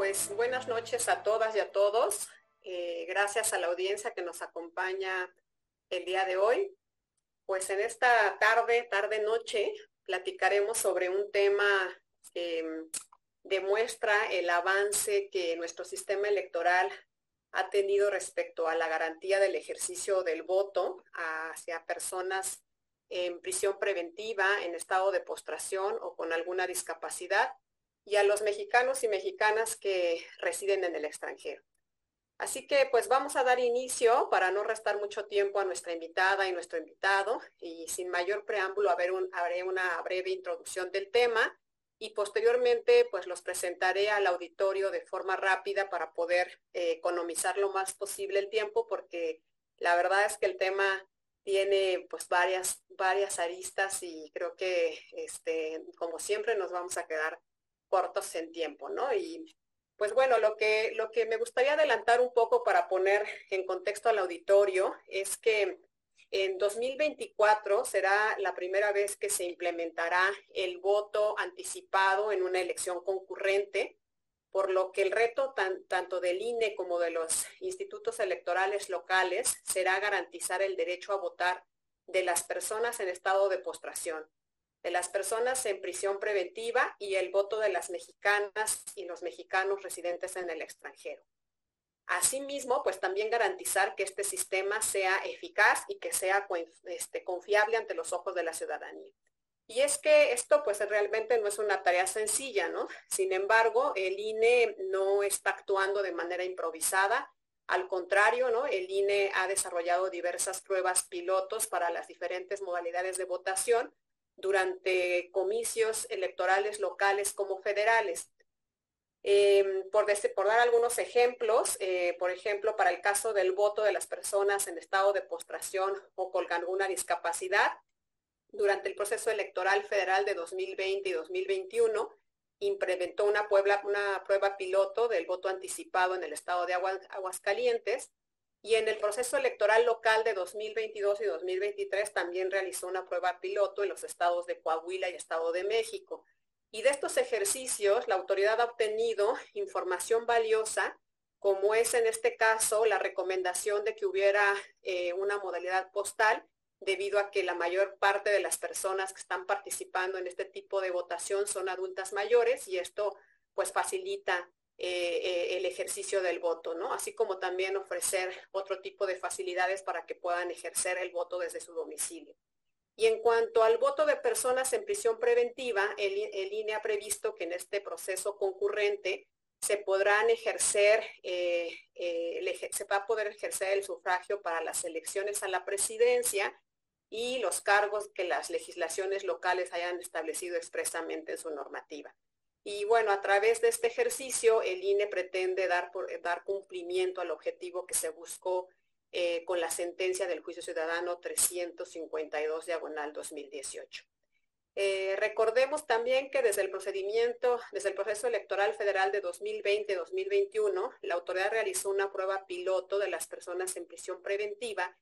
Pues buenas noches a todas y a todos. Eh, gracias a la audiencia que nos acompaña el día de hoy. Pues en esta tarde, tarde-noche, platicaremos sobre un tema que mm, demuestra el avance que nuestro sistema electoral ha tenido respecto a la garantía del ejercicio del voto hacia personas en prisión preventiva, en estado de postración o con alguna discapacidad y a los mexicanos y mexicanas que residen en el extranjero. Así que pues vamos a dar inicio para no restar mucho tiempo a nuestra invitada y nuestro invitado y sin mayor preámbulo haré una breve introducción del tema y posteriormente pues los presentaré al auditorio de forma rápida para poder eh, economizar lo más posible el tiempo porque la verdad es que el tema tiene pues varias, varias aristas y creo que este, como siempre nos vamos a quedar cortos en tiempo, ¿no? Y pues bueno, lo que, lo que me gustaría adelantar un poco para poner en contexto al auditorio es que en 2024 será la primera vez que se implementará el voto anticipado en una elección concurrente, por lo que el reto tanto del INE como de los institutos electorales locales será garantizar el derecho a votar de las personas en estado de postración de las personas en prisión preventiva y el voto de las mexicanas y los mexicanos residentes en el extranjero. Asimismo, pues también garantizar que este sistema sea eficaz y que sea este, confiable ante los ojos de la ciudadanía. Y es que esto pues realmente no es una tarea sencilla, ¿no? Sin embargo, el INE no está actuando de manera improvisada. Al contrario, ¿no? El INE ha desarrollado diversas pruebas pilotos para las diferentes modalidades de votación durante comicios electorales locales como federales. Em, por, dar algunos ejemplos, eh, por ejemplo, para el caso del voto de las personas en estado de postración o con alguna discapacidad, durante el proceso electoral federal de 2020 y 2021, implementó una, una prueba piloto del voto anticipado en el estado de Aguascalientes, y en el proceso electoral local de 2022 y 2023 también realizó una prueba piloto en los estados de Coahuila y Estado de México. Y de estos ejercicios, la autoridad ha obtenido información valiosa, como es en este caso la recomendación de que hubiera eh, una modalidad postal, debido a que la mayor parte de las personas que están participando en este tipo de votación son adultas mayores y esto pues facilita eh, eh, el ejercicio del voto, ¿no? Así como también ofrecer otro tipo de facilidades para que puedan ejercer el voto desde su domicilio. Y en cuanto al voto de personas en prisión preventiva, el, INE ha previsto que en este proceso concurrente se podrán ejercer, eh, se va a poder ejercer el sufragio para las elecciones a la presidencia y los cargos que las legislaciones locales hayan establecido expresamente en su normativa. Y bueno, a través de este ejercicio, el INE pretende dar, dar cumplimiento al objetivo que se buscó eh, con la sentencia del juicio ciudadano 352 diagonal 2018. Eh, recordemos también que desde el procedimiento, desde el proceso electoral federal de 2020-2021, la autoridad realizó una prueba piloto de las personas en prisión preventiva,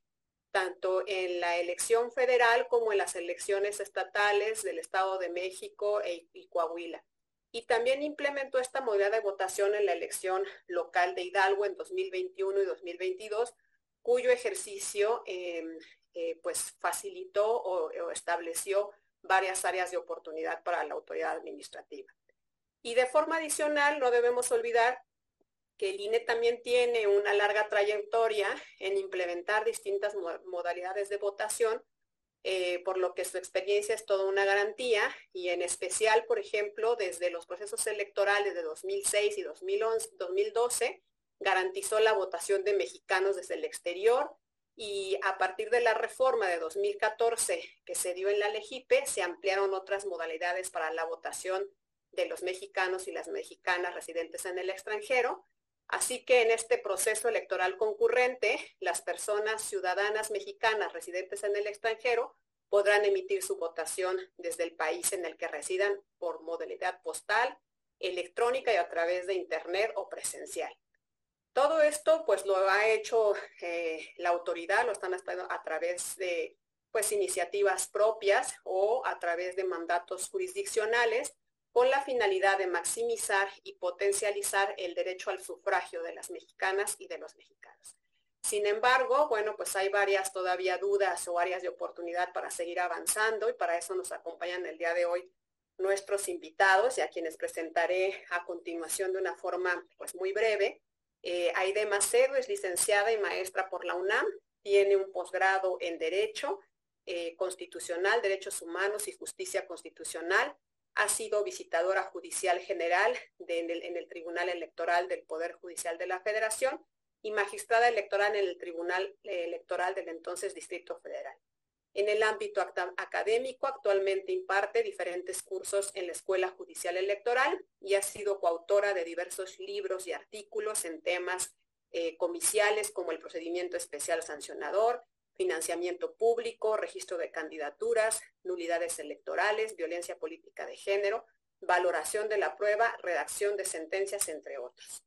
tanto en la elección federal como en las elecciones estatales del Estado de México e, y Coahuila y también implementó esta modalidad de votación en la elección local de Hidalgo en 2021 y 2022, cuyo ejercicio em, eh, pues facilitó o, estableció varias áreas de oportunidad para la autoridad administrativa. Y de forma adicional, no debemos olvidar que el INE también tiene una larga trayectoria en implementar distintas modalidades de votación eh, por lo que su experiencia es toda una garantía y en especial, por ejemplo, desde los procesos electorales de 2006 y 2011, 2012, garantizó la votación de mexicanos desde el exterior y a partir de la reforma de 2014 que se dio en la Legipe, se ampliaron otras modalidades para la votación de los mexicanos y las mexicanas residentes en el extranjero, Así que en este proceso electoral concurrente, las personas ciudadanas mexicanas residentes en el extranjero podrán emitir su votación desde el país en el que residan por modalidad postal, electrónica y a través de internet o presencial. Todo esto pues lo ha hecho eh, la autoridad, lo están haciendo a través de pues iniciativas propias o a través de mandatos jurisdiccionales con la finalidad de maximizar y potencializar el derecho al sufragio de las mexicanas y de los mexicanos. Sin embargo, bueno, pues hay varias todavía dudas o áreas de oportunidad para seguir avanzando y para eso nos acompañan el día de hoy nuestros invitados y a quienes presentaré a continuación de una forma pues muy breve. Eh, Aide Macedo es licenciada y maestra por la UNAM, tiene un posgrado en Derecho eh, Constitucional, Derechos Humanos y Justicia Constitucional. Ha sido visitadora judicial general en, el, Tribunal Electoral del Poder Judicial de la Federación y magistrada electoral en el Tribunal Electoral del entonces Distrito Federal. En el ámbito académico, actualmente imparte diferentes cursos en la Escuela Judicial Electoral y ha sido coautora de diversos libros y artículos en temas eh, comiciales como el procedimiento especial sancionador, financiamiento público, registro de candidaturas, nulidades electorales, violencia política de género, valoración de la prueba, redacción de sentencias, entre otros.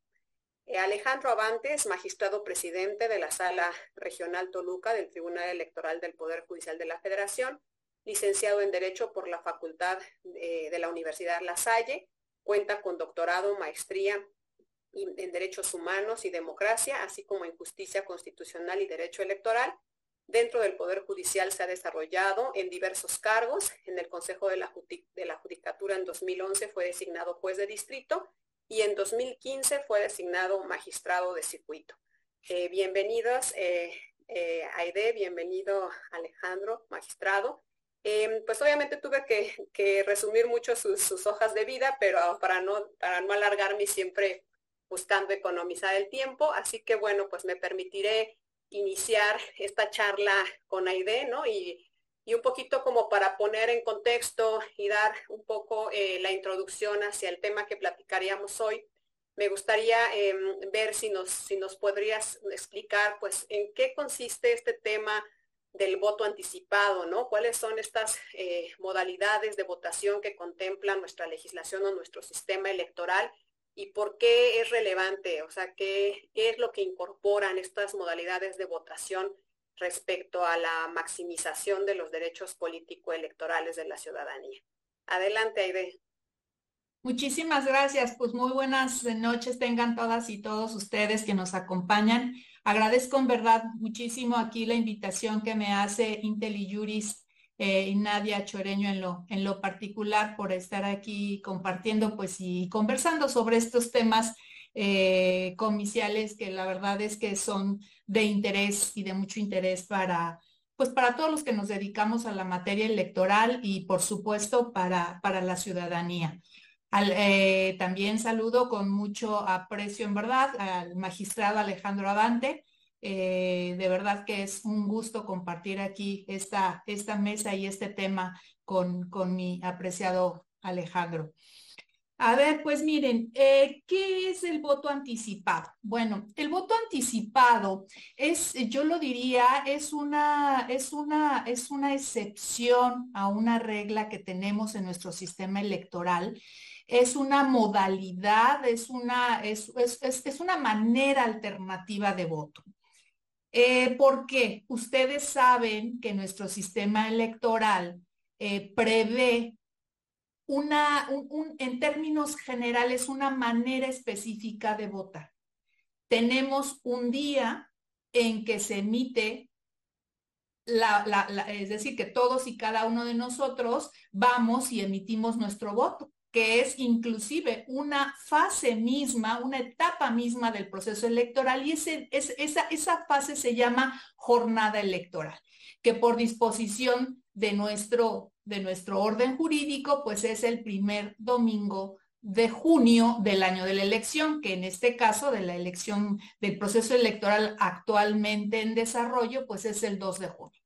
Eh, Alejandro Avantes, magistrado presidente de la Sala Regional Toluca del Tribunal Electoral del Poder Judicial de la Federación, licenciado en Derecho por la Facultad de, de la Universidad La Salle, cuenta con doctorado, maestría en Derechos Humanos y Democracia, así como en Justicia Constitucional y Derecho Electoral. Dentro del Poder Judicial se ha desarrollado en diversos cargos. En el Consejo de la, de la Judicatura en 2011 fue designado juez de distrito y en 2015 fue designado magistrado de circuito. Eh, bienvenidos, eh, eh, Aide, bienvenido Alejandro, magistrado. Em, pues obviamente tuve que, resumir mucho sus, hojas de vida, pero para no, para no alargarme siempre buscando economizar el tiempo, así que bueno, pues me permitiré iniciar esta charla con Aide, ¿no? Y un poquito como para poner en contexto y dar un poco eh, la introducción hacia el tema que platicaríamos hoy, me gustaría em, ver si nos, si nos podrías explicar pues en qué consiste este tema del voto anticipado, ¿no? ¿Cuáles son estas eh, modalidades de votación que contempla nuestra legislación o nuestro sistema electoral y por qué es relevante? O sea, ¿qué, es lo que incorporan estas modalidades de votación respecto a la maximización de los derechos político-electorales de la ciudadanía. Adelante, Aide. Muchísimas gracias. Pues muy buenas noches tengan todas y todos ustedes que nos acompañan. Agradezco en verdad muchísimo aquí la invitación que me hace IntelliJuris eh, y Nadia Choreño en lo, en lo particular por estar aquí compartiendo pues y conversando sobre estos temas eh, comiciales que la verdad es que son de interés y de mucho interés para, pues para todos los que nos dedicamos a la materia electoral y por supuesto para, para la ciudadanía. Eh, también saludo con mucho aprecio en verdad al magistrado Alejandro Avante. Eh, de verdad que es un gusto compartir aquí esta, mesa y este tema con, mi apreciado Alejandro. A ver, pues miren, eh, ¿qué es el voto anticipado? Bueno, el voto anticipado es, yo lo diría, es una, es una, es una excepción a una regla que tenemos en nuestro sistema electoral. Es una modalidad, es una, es, una manera alternativa de voto. Eh, ¿Por qué? Ustedes saben que nuestro sistema electoral eh, prevé una, en términos generales, una manera específica de votar. Tenemos un día en que se emite la, es decir, que todos y cada uno de nosotros vamos y emitimos nuestro voto, que es inclusive una fase misma, una etapa misma del proceso electoral y ese, es, esa, esa fase se llama jornada electoral, que por disposición de nuestro de nuestro orden jurídico, pues es el primer domingo de junio del año de la elección, que en este caso de la elección del proceso electoral actualmente en desarrollo, pues es el 2 de junio.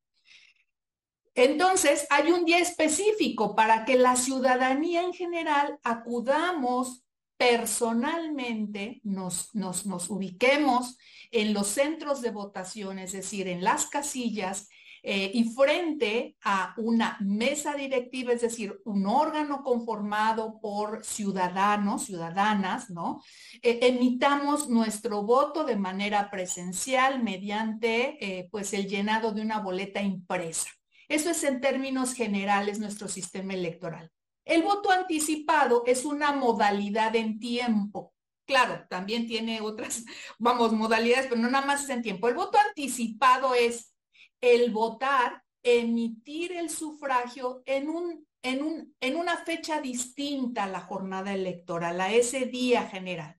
Entonces, hay un día específico para que la ciudadanía en general acudamos personalmente, nos, nos, nos ubiquemos en los centros de votación, es decir, en las casillas, eh, y frente a una mesa directiva, es decir, un órgano conformado por ciudadanos, ciudadanas, ¿no? Eh, emitamos nuestro voto de manera presencial mediante, eh, pues, el llenado de una boleta impresa. Eso es en términos generales nuestro sistema electoral. El voto anticipado es una modalidad en tiempo. Claro, también tiene otras, vamos, modalidades, pero no nada más es en tiempo. El voto anticipado es el votar, emitir el sufragio en un en, un, en, una fecha distinta a la jornada electoral, a ese día general.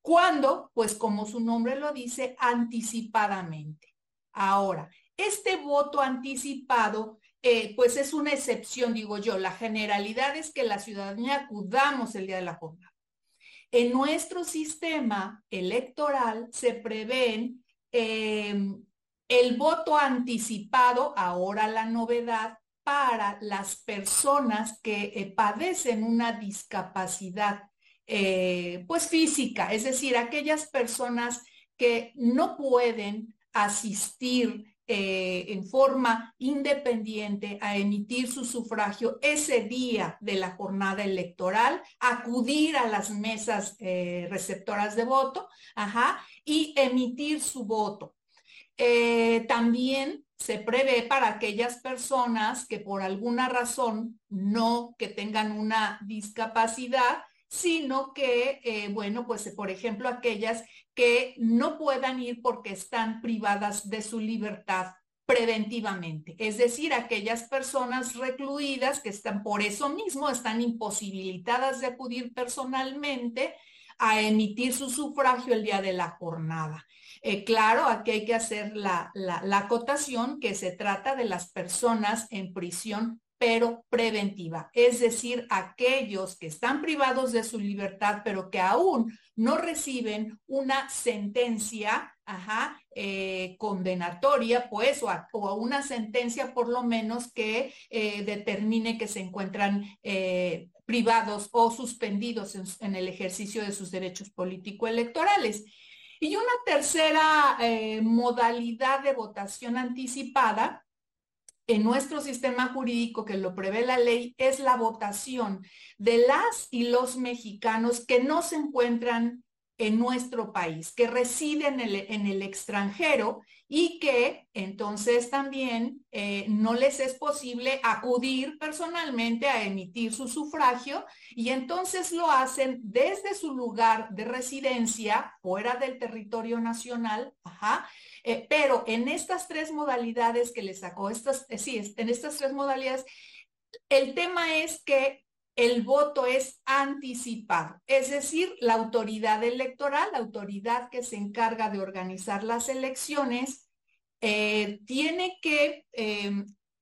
¿Cuándo? Pues como su nombre lo dice, anticipadamente. Ahora, este voto anticipado eh, pues es una excepción, digo yo. La generalidad es que la ciudadanía acudamos el día de la jornada. En nuestro sistema electoral se prevén em, el voto anticipado, ahora la novedad, para las personas que eh, padecen una discapacidad eh, pues física, es decir, aquellas personas que no pueden asistir eh, en forma independiente a emitir su sufragio ese día de la jornada electoral, acudir a las mesas eh, receptoras de voto, ajá, y emitir su voto. Eh, también se prevé para aquellas personas que por alguna razón no que tengan una discapacidad, sino que, eh, bueno, pues por ejemplo, aquellas que no puedan ir porque están privadas de su libertad preventivamente, es decir, aquellas personas recluidas que están por eso mismo, están imposibilitadas de acudir personalmente a emitir su sufragio el día de la jornada. Eh, claro, aquí hay que hacer la, la, la acotación que se trata de las personas en prisión pero preventiva, es decir, aquellos que están privados de su libertad, pero que aún no reciben una sentencia eh, condenatoria, pues, o, a, una sentencia por lo menos que eh, determine que se encuentran eh, privados o suspendidos en, en, el ejercicio de sus derechos político-electorales. Y una tercera modalidad de votación anticipada en nuestro sistema jurídico que lo prevé la ley es la votación de las y los mexicanos que no se encuentran en nuestro país, que residen en el, extranjero y que entonces también eh, no les es posible acudir personalmente a emitir su sufragio y entonces lo hacen desde su lugar de residencia fuera del territorio nacional, ajá, eh, pero en estas tres modalidades que le sacó, estas, eh, sí, en estas tres modalidades, el tema es que el voto es anticipado, es decir, la autoridad electoral, la autoridad que se encarga de organizar las elecciones, eh, tiene que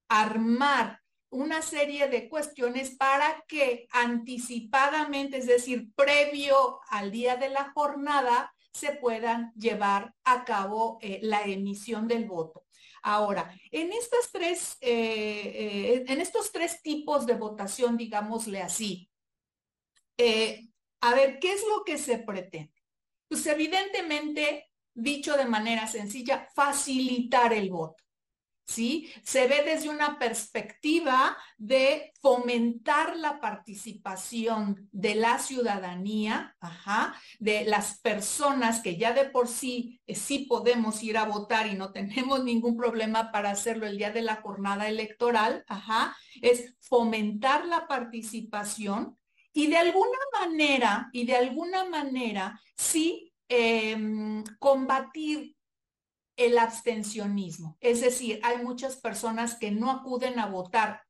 armar una serie de cuestiones para que anticipadamente, es decir, previo al día de la jornada, se puedan llevar a cabo eh, la emisión del voto. Ahora, en estas tres, eh, eh, en estos tres tipos de votación, digámosle así, a ver, ¿qué es lo que se pretende? Pues evidentemente, dicho de manera sencilla, facilitar el voto. ¿Sí? Se ve desde una perspectiva de fomentar la participación de la ciudadanía, de las personas que ya de por sí eh, sí podemos ir a votar y no tenemos ningún problema para hacerlo el día de la jornada electoral, ajá, es fomentar la participación y de alguna manera, y de alguna manera, sí em, combatir el abstencionismo. Es decir, hay muchas personas que no acuden a votar,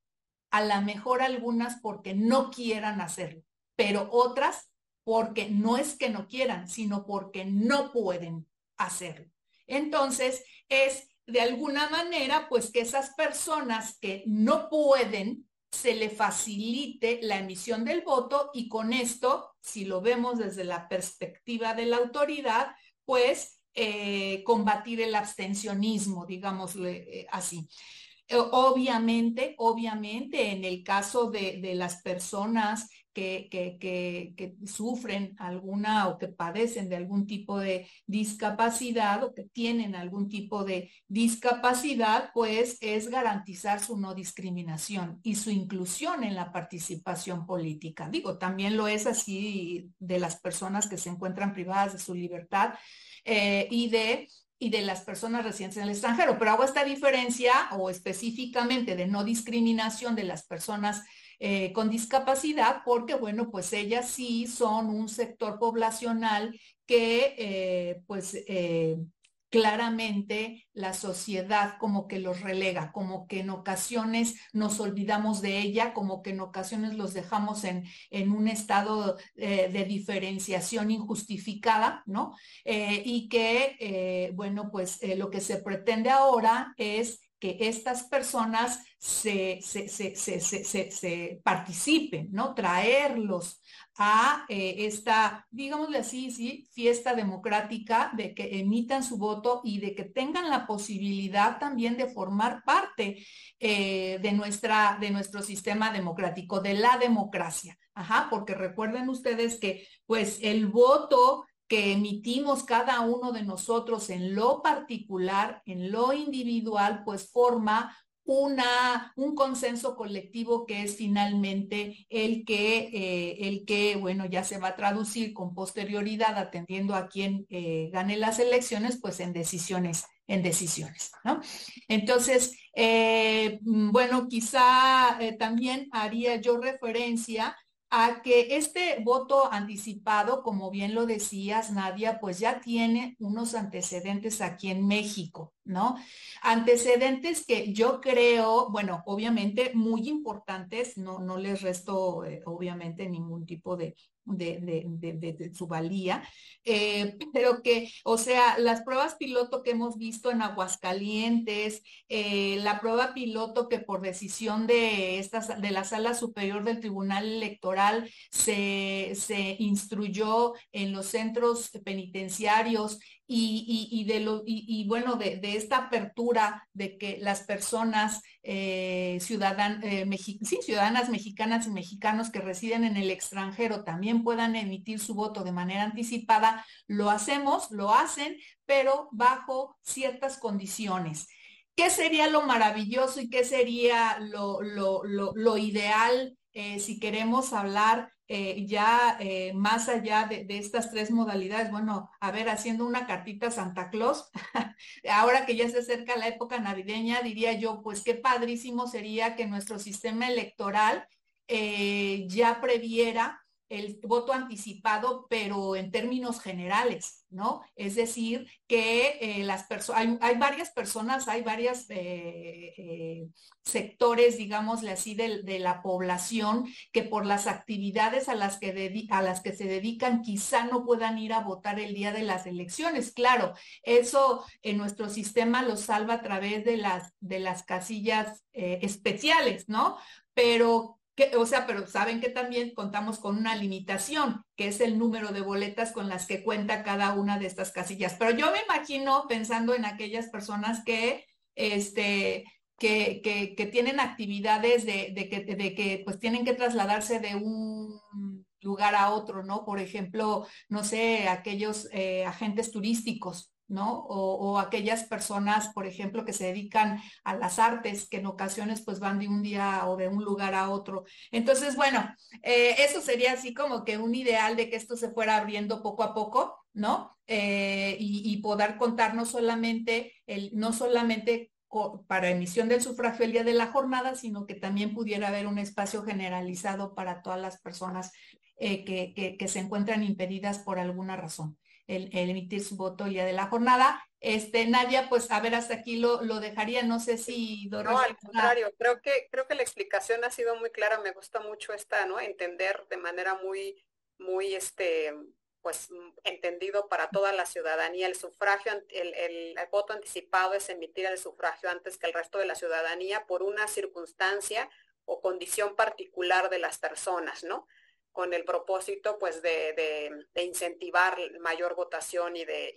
a lo mejor algunas porque no quieran hacerlo, pero otras porque no es que no quieran, sino porque no pueden hacerlo. Entonces, es de alguna manera, pues que esas personas que no pueden, se le facilite la emisión del voto y con esto, si lo vemos desde la perspectiva de la autoridad, pues eh, combatir el abstencionismo, digámosle eh, así. Eh, obviamente, obviamente, en el caso de, las personas que, que, sufren alguna o que padecen de algún tipo de discapacidad o que tienen algún tipo de discapacidad, pues es garantizar su no discriminación y su inclusión en la participación política. Digo, también lo es así de las personas que se encuentran privadas de su libertad eh, y de y de las personas residentes en el extranjero. Pero hago esta diferencia o específicamente de no discriminación de las personas eh, con discapacidad, porque bueno, pues ellas sí son un sector poblacional que eh, pues eh, claramente la sociedad como que los relega, como que en ocasiones nos olvidamos de ella, como que en ocasiones los dejamos en, en un estado eh, de diferenciación injustificada, ¿no? Eh, y que, eh, bueno, pues lo que se pretende ahora es que estas personas se, se, se, se, participen, ¿no? Traerlos a eh, esta, digámosle así, sí, fiesta democrática, de que emitan su voto y de que tengan la posibilidad también de formar parte eh, de, nuestra, de nuestro sistema democrático, de la democracia. Ajá, porque recuerden ustedes que pues el voto que emitimos cada uno de nosotros en lo particular, en lo individual, pues forma una, un consenso colectivo que es finalmente el que, eh, el que, bueno, ya se va a traducir con posterioridad, atendiendo a quien eh, gane las elecciones, pues en decisiones, en decisiones, ¿no? Entonces, eh, bueno, quizá también haría yo referencia a que este voto anticipado, como bien lo decías, Nadia, pues ya tiene unos antecedentes aquí en México, ¿no? Antecedentes que yo creo, bueno, obviamente muy importantes, no, no les resto eh, obviamente ningún tipo de, de, su valía, eh, pero que, o sea, las pruebas piloto que hemos visto en Aguascalientes, eh, la prueba piloto que por decisión de, estas, de la Sala Superior del Tribunal Electoral se, se instruyó en los centros penitenciarios y, de lo, y, bueno, de, esta apertura de que las personas eh, eh ciudadanas mexicanas y mexicanos que residen en el extranjero también puedan emitir su voto de manera anticipada, lo hacemos, lo hacen, pero bajo ciertas condiciones. ¿Qué sería lo maravilloso y qué sería lo, lo, ideal eh, si queremos hablar eh, ya eh, más allá de, estas tres modalidades, bueno, a ver, haciendo una cartita a Santa Claus, ahora que ya se acerca la época navideña, diría yo, pues qué padrísimo sería que nuestro sistema electoral eh, ya previera el voto anticipado, pero en términos generales, ¿no? Es decir, que eh, las personas, hay, varias personas, hay varios eh, eh, sectores, digámosle así, de, la población que por las actividades a las, que a las que se dedican quizá no puedan ir a votar el día de las elecciones. Claro, eso en nuestro sistema lo salva a través de las, de las casillas especiales, ¿no? Pero o sea, pero saben que también contamos con una limitación, que es el número de boletas con las que cuenta cada una de estas casillas. Pero yo me imagino pensando en aquellas personas que, este, que, que, tienen actividades de, de, que, de que pues tienen que trasladarse de un lugar a otro, ¿no? Por ejemplo, no sé, aquellos eh, agentes turísticos ¿no? O, aquellas personas, por ejemplo, que se dedican a las artes, que en ocasiones pues van de un día o de un lugar a otro. Entonces, bueno, eh, eso sería así como que un ideal de que esto se fuera abriendo poco a poco, ¿no? Eh, y, poder contar no solamente, el, no solamente para emisión del sufragio el día de la jornada, sino que también pudiera haber un espacio generalizado para todas las personas eh, que, que se encuentran impedidas por alguna razón el, emitir su voto el día de la jornada. Este, Nadia, pues a ver, hasta aquí lo, lo dejaría, no sé si No, al contrario, creo que, creo que la explicación ha sido muy clara, me gusta mucho esta, ¿no? Entender de manera muy, muy, este, pues entendido para toda la ciudadanía. El sufragio, el, el, voto anticipado es emitir el sufragio antes que el resto de la ciudadanía por una circunstancia o condición particular de las personas, ¿no? Con el propósito pues de, incentivar mayor votación y de,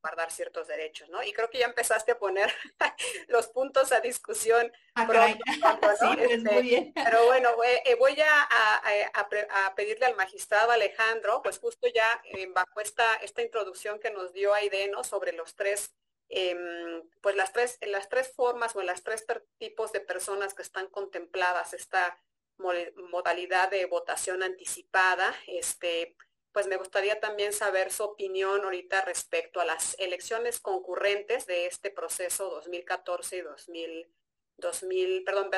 guardar ciertos derechos, ¿no? Y creo que ya empezaste a poner los puntos a discusión ah, pronto, este, Pero bueno, eh, voy a, a, pedirle al magistrado Alejandro, pues justo ya eh, bajo esta, esta introducción que nos dio Aideno sobre los tres em, pues las tres, las tres formas o las tres tipos de personas que están contempladas, esta modalidad de votación anticipada. Este, pues me gustaría también saber su opinión ahorita respecto a las elecciones concurrentes de este proceso 2014 y 2000, perdón,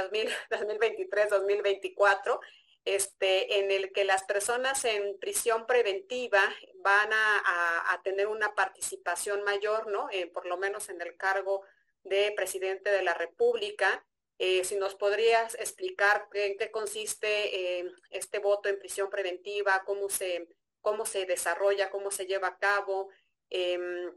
2023, 2024, este, en el que las personas en prisión preventiva van a, tener una participación mayor, ¿no? Eh, por lo menos en el cargo de presidente de la República. Eh, si nos podrías explicar en qué consiste eh, este voto en prisión preventiva, cómo se, cómo se desarrolla, cómo se lleva a cabo, em,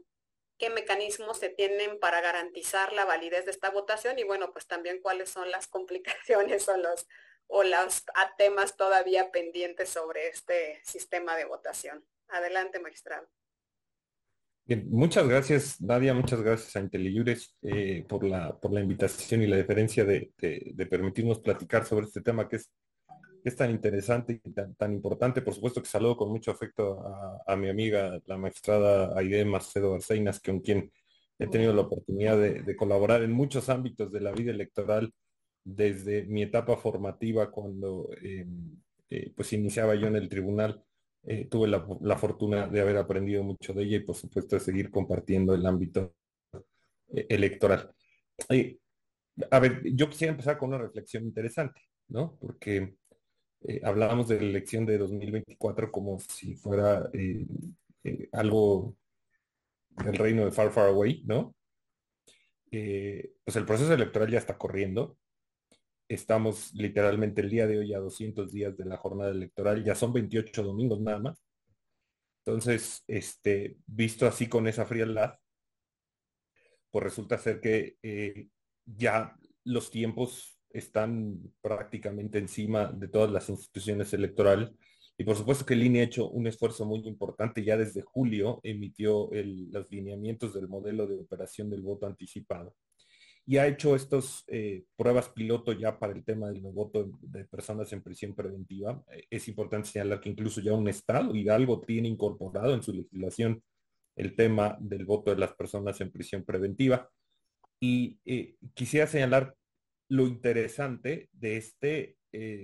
qué mecanismos se tienen para garantizar la validez de esta votación y bueno, pues también cuáles son las complicaciones o los, o los temas todavía pendientes sobre este sistema de votación. Adelante, magistrado. Muchas gracias, Nadia, muchas gracias a Inteliures eh, por, la, por la invitación y la deferencia de, permitirnos platicar sobre este tema que es, es tan interesante y tan, importante. Por supuesto que saludo con mucho afecto a, mi amiga, la magistrada Aide Macedo Arceinas, con quien he tenido la oportunidad de colaborar en muchos ámbitos de la vida electoral desde mi etapa formativa cuando eh, eh, pues iniciaba yo en el tribunal, eh, tuve la, fortuna de haber aprendido mucho de ella y por supuesto de seguir compartiendo el ámbito electoral. a ver, yo quisiera empezar con una reflexión interesante, ¿no? Porque hablábamos de la elección de 2024 como si fuera algo del reino de Far Far Away, ¿no? pues el proceso electoral ya está corriendo, Estamos literalmente el día de hoy a 200 días de la jornada electoral, ya son 28 domingos nada más. Entonces, este, visto así con esa frialdad, pues resulta ser que eh, ya los tiempos están prácticamente encima de todas las instituciones electorales. Y por supuesto que el INE ha hecho un esfuerzo muy importante. Ya desde julio emitió los lineamientos del modelo de operación del voto anticipado y ha hecho estas eh, pruebas piloto ya para el tema del voto de personas en prisión preventiva. Eh, es importante señalar que incluso ya un Estado, Hidalgo, tiene incorporado en su legislación el tema del voto de las personas en prisión preventiva. Y eh, quisiera señalar lo interesante de este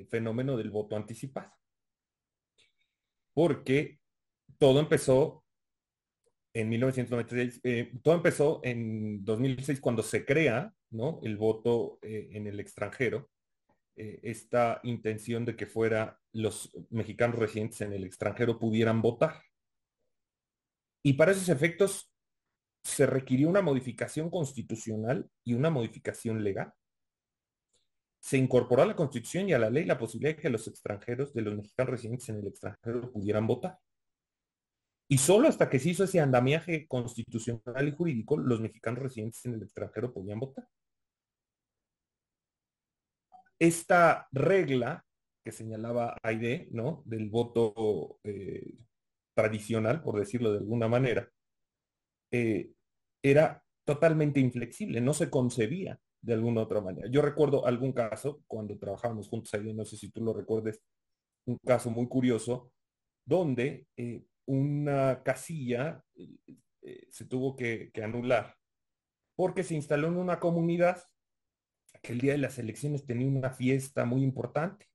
fenómeno del voto anticipado. Porque todo empezó en 1996, eh, todo empezó en 2006 cuando se crea el voto eh, en el extranjero, eh, esta intención de que fuera los mexicanos residentes en el extranjero pudieran votar. Y para esos efectos se requirió una modificación constitucional y una modificación legal. Se incorporó a la constitución y a la ley la posibilidad de que los extranjeros, de los mexicanos residentes en el extranjero, pudieran votar. Y solo hasta que se hizo ese andamiaje constitucional y jurídico, los mexicanos residentes en el extranjero podían votar. Esta regla que señalaba Aide, ¿no? Del voto eh, tradicional, por decirlo de alguna manera, eh, era totalmente inflexible, no se concebía de alguna otra manera. Yo recuerdo algún caso, cuando trabajábamos juntos, Aide, no sé si tú lo recuerdes, un caso muy curioso, donde eh, una casilla eh, se tuvo que, anular porque se instaló en una comunidad que el día de las elecciones tenía una fiesta muy importante.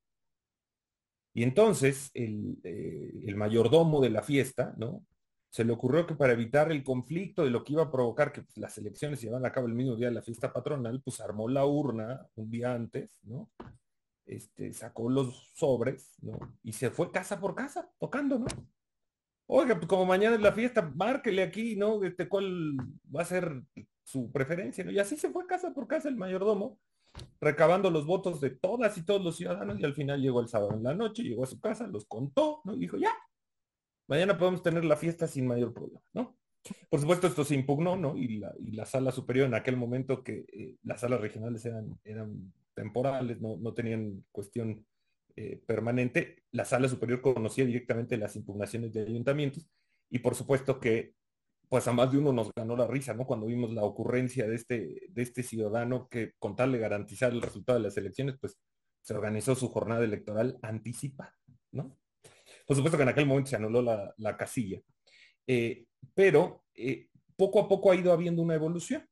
Y entonces el, eh, mayordomo de la fiesta, ¿no? Se le ocurrió que para evitar el conflicto de lo que iba a provocar que pues, las elecciones se a cabo el mismo día de la fiesta patronal, pues armó la urna un día antes, ¿no? Este, sacó los sobres, ¿no? Y se fue casa por casa, tocando, ¿no? Oiga, pues como mañana es la fiesta, márquele aquí, ¿no? Este, ¿Cuál va a ser su preferencia? ¿no? Y así se fue casa por casa el mayordomo, recabando los votos de todas y todos los ciudadanos y al final llegó el sábado en la noche, llegó a su casa, los contó, ¿no? Y dijo, ya, mañana podemos tener la fiesta sin mayor problema, ¿no? Por supuesto, esto se impugnó, ¿no? Y la, sala superior en aquel momento que eh, las salas regionales eran, temporales, no tenían cuestión eh, permanente, la sala superior conocía directamente las impugnaciones de ayuntamientos y por supuesto que pues a más de uno nos ganó la risa, ¿no? Cuando vimos la ocurrencia de este, de este ciudadano que con tal de garantizar el resultado de las elecciones, pues se organizó su jornada electoral anticipada, ¿no? Por supuesto que en aquel momento se anuló la, casilla. Eh, pero eh, poco a poco ha ido habiendo una evolución.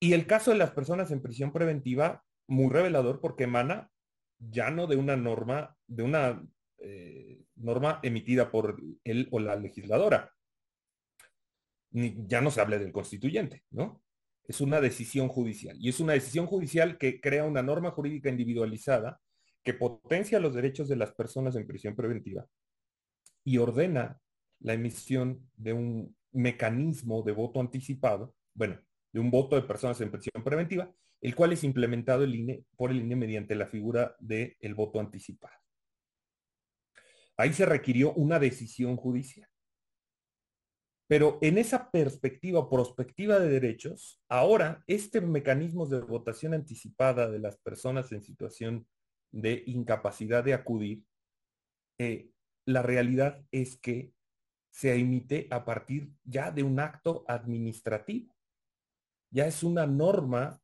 Y el caso de las personas en prisión preventiva, muy revelador porque emana ya no de una norma, de una eh, norma emitida por él o la legisladora. Ni, ya no se habla del constituyente, ¿no? es una decisión judicial. Y es una decisión judicial que crea una norma jurídica individualizada que potencia los derechos de las personas en prisión preventiva y ordena la emisión de un mecanismo de voto anticipado, bueno, de un voto de personas en prisión preventiva, el cual es implementado por el INE mediante la figura del el voto anticipado. Ahí se requirió una decisión judicial. Pero en esa perspectiva, prospectiva de derechos, ahora este mecanismo de votación anticipada de las personas en situación de incapacidad de acudir, eh, la realidad es que se emite a partir ya de un acto administrativo. Ya es una norma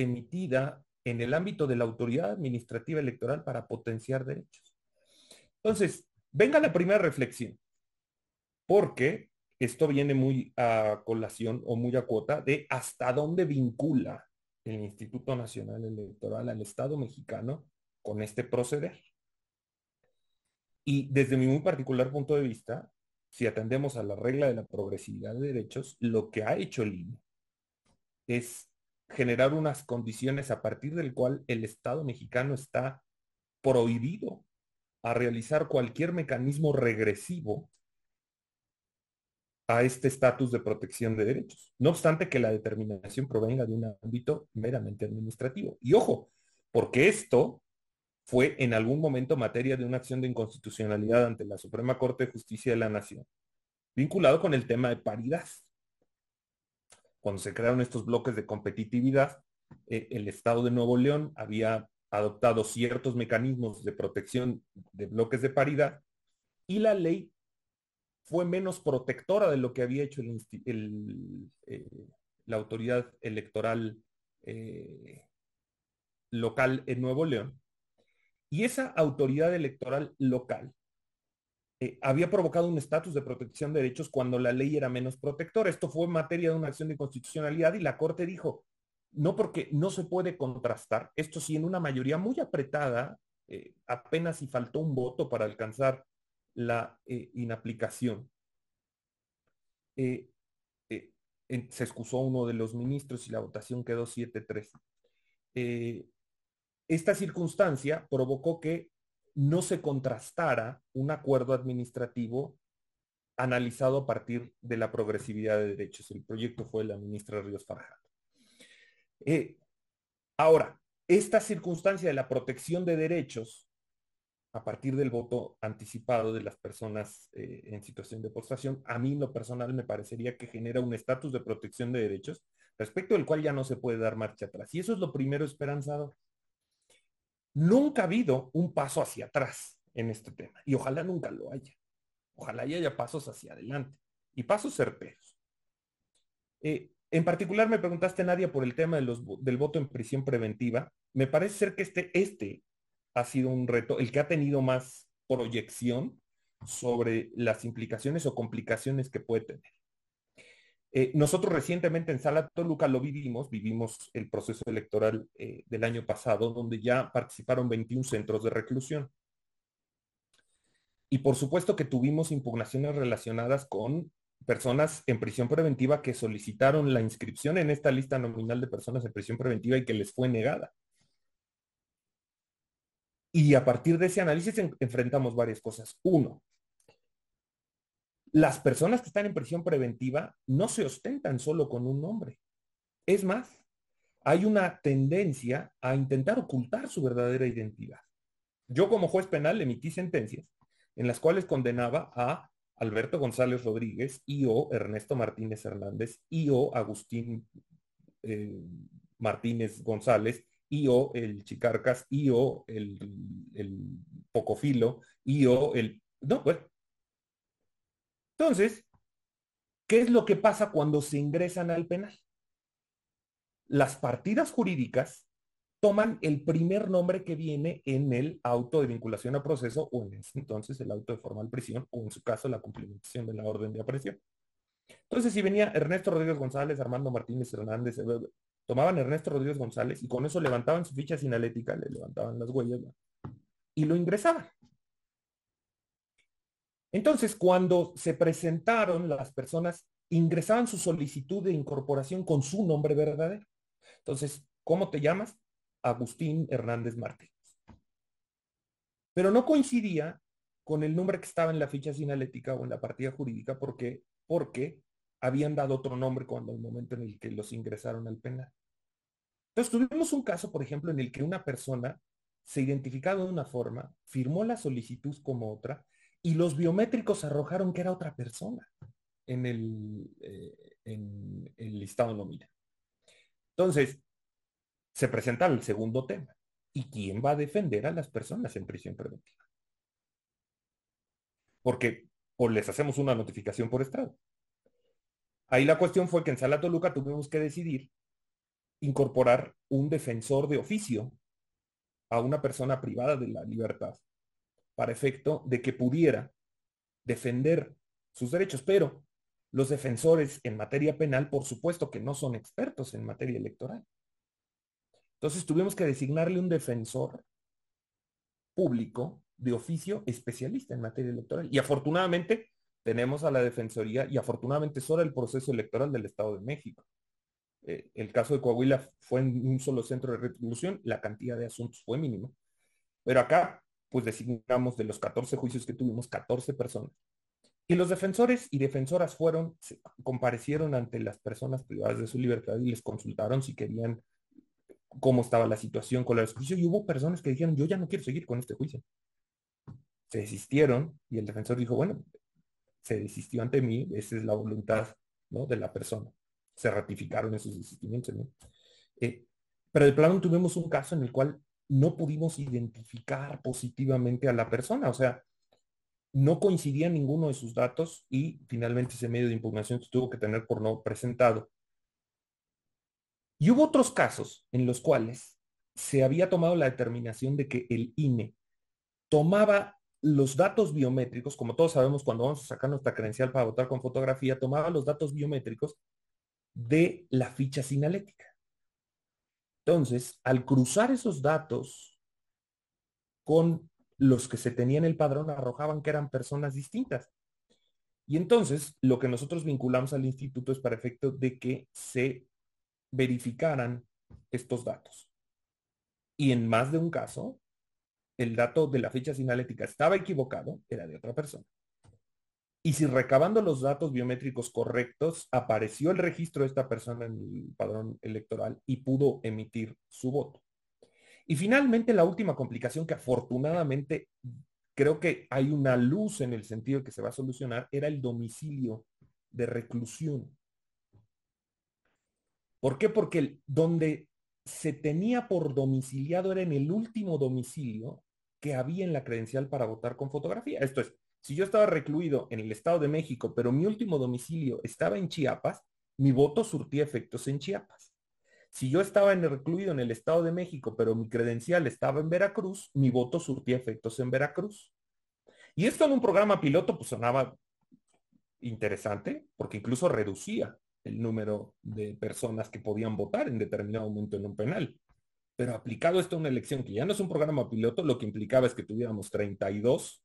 emitida en el ámbito de la autoridad administrativa electoral para potenciar derechos. Entonces, venga la primera reflexión, porque esto viene muy a colación o muy a cuota de hasta dónde vincula el Instituto Nacional Electoral al Estado mexicano con este proceder. Y desde mi muy particular punto de vista, si atendemos a la regla de la progresividad de derechos, lo que ha hecho el INE es generar unas condiciones a partir del cual el Estado mexicano está prohibido a realizar cualquier mecanismo regresivo a este estatus de protección de derechos. No obstante que la determinación provenga de un ámbito meramente administrativo. Y ojo, porque esto fue en algún momento materia de una acción de inconstitucionalidad ante la Suprema Corte de Justicia de la Nación, vinculado con el tema de paridad. Cuando se crearon estos bloques de competitividad, eh, el Estado de Nuevo León había adoptado ciertos mecanismos de protección de bloques de paridad y la ley fue menos protectora de lo que había hecho eh, la autoridad electoral eh, local en Nuevo León. Y esa autoridad electoral local eh, había provocado un estatus de protección de derechos cuando la ley era menos protectora. Esto fue materia de una acción de constitucionalidad y la Corte dijo, no porque no se puede contrastar, esto sí en una mayoría muy apretada, eh, apenas si faltó un voto para alcanzar la eh, inaplicación. se excusó uno de los ministros y la votación quedó 7-3 esta circunstancia provocó que no se contrastara un acuerdo administrativo analizado a partir de la progresividad de derechos. El proyecto fue de la ministra Ríos Farjat. Eh, ahora, esta circunstancia de la protección de derechos a partir del voto anticipado de las personas eh, en situación de postración, a mí lo personal me parecería que genera un estatus de protección de derechos respecto del cual ya no se puede dar marcha atrás. Y eso es lo primero esperanzado. Nunca ha habido un paso hacia atrás en este tema y ojalá nunca lo haya. Ojalá haya pasos hacia adelante y pasos certeros. Eh, en particular me preguntaste, Nadia, por el tema del voto en prisión preventiva. Me parece ser que este, este ha sido un reto, el que ha tenido más proyección sobre las implicaciones o complicaciones que puede tener. Eh, nosotros recientemente en Sala Toluca lo vivimos, vivimos el proceso electoral eh, del año pasado, donde ya participaron 21 centros de reclusión. Y por supuesto que tuvimos impugnaciones relacionadas con personas en prisión preventiva que solicitaron la inscripción en esta lista nominal de personas en prisión preventiva y que les fue negada. Y a partir de ese análisis enfrentamos varias cosas. Uno, las personas que están en prisión preventiva no se ostentan solo con un nombre. Es más, hay una tendencia a intentar ocultar su verdadera identidad. Yo como juez penal emití sentencias en las cuales condenaba a Alberto González Rodríguez y o Ernesto Martínez Hernández y o Agustín eh, Martínez González y o el Chicarcas y o el, el Pocofilo y o el... No, pues entonces, ¿qué es lo que pasa cuando se ingresan al penal? Las partidas jurídicas toman el primer nombre que viene en el auto de vinculación a proceso o en ese entonces el auto de formal prisión o en su caso la cumplimentación de la orden de aprehensión. Entonces, si venía Ernesto Rodríguez González, Armando Martínez Hernández, eh, tomaban Ernesto Rodríguez González y con eso levantaban su ficha sinalética, le levantaban las huellas y lo ingresaban. Entonces, cuando se presentaron las personas, ingresaban su solicitud de incorporación con su nombre verdadero. Entonces, ¿cómo te llamas? Agustín Hernández Martínez. Pero no coincidía con el nombre que estaba en la ficha sinalética o en la partida jurídica porque, porque habían dado otro nombre cuando el momento en el que los ingresaron al penal. Entonces tuvimos un caso, por ejemplo, en el que una persona se identificaba de una forma, firmó la solicitud como otra y los biométricos arrojaron que era otra persona en el, eh, en el listado nominal. Entonces, se presenta el segundo tema. ¿Y quién va a defender a las personas en prisión preventiva? Porque o les hacemos una notificación por estrado. Ahí la cuestión fue que en Sala Toluca tuvimos que decidir incorporar un defensor de oficio a una persona privada de la libertad para efecto de que pudiera defender sus derechos. Pero los defensores en materia penal, por supuesto que no son expertos en materia electoral. Entonces tuvimos que designarle un defensor público de oficio especialista en materia electoral. Y afortunadamente tenemos a la Defensoría y afortunadamente solo el proceso electoral del Estado de México. Eh, el caso de Coahuila fue en un solo centro de retribución, la cantidad de asuntos fue mínima. Pero acá, pues designamos de los 14 juicios que tuvimos, 14 personas. Y los defensores y defensoras fueron, comparecieron ante las personas privadas de su libertad y les consultaron si querían cómo estaba la situación con el juicio y hubo personas que dijeron, yo ya no quiero seguir con este juicio. Se desistieron y el defensor dijo, bueno, se desistió ante mí, esa es la voluntad ¿no? de la persona. Se ratificaron esos desistimientos. Eh, pero de plano tuvimos un caso en el cual no pudimos identificar positivamente a la persona, o sea, no coincidía ninguno de sus datos y finalmente ese medio de impugnación se tuvo que tener por no presentado. Y hubo otros casos en los cuales se había tomado la determinación de que el INE tomaba los datos biométricos, como todos sabemos cuando vamos a sacar nuestra credencial para votar con fotografía, tomaba los datos biométricos de la ficha sinalética. Entonces, al cruzar esos datos con los que se tenían el padrón, arrojaban que eran personas distintas. Y entonces, lo que nosotros vinculamos al instituto es para efecto de que se verificaran estos datos. Y en más de un caso, el dato de la ficha sinalética estaba equivocado, era de otra persona. Y si recabando los datos biométricos correctos, apareció el registro de esta persona en el padrón electoral y pudo emitir su voto. Y finalmente la última complicación que afortunadamente creo que hay una luz en el sentido que se va a solucionar era el domicilio de reclusión. ¿Por qué? Porque donde se tenía por domiciliado era en el último domicilio que había en la credencial para votar con fotografía. Esto es, si yo estaba recluido en el Estado de México, pero mi último domicilio estaba en Chiapas, mi voto surtía efectos en Chiapas. Si yo estaba en recluido en el Estado de México, pero mi credencial estaba en Veracruz, mi voto surtía efectos en Veracruz. Y esto en un programa piloto pues sonaba interesante porque incluso reducía el número de personas que podían votar en determinado momento en un penal. Pero aplicado esto a una elección que ya no es un programa piloto, lo que implicaba es que tuviéramos 32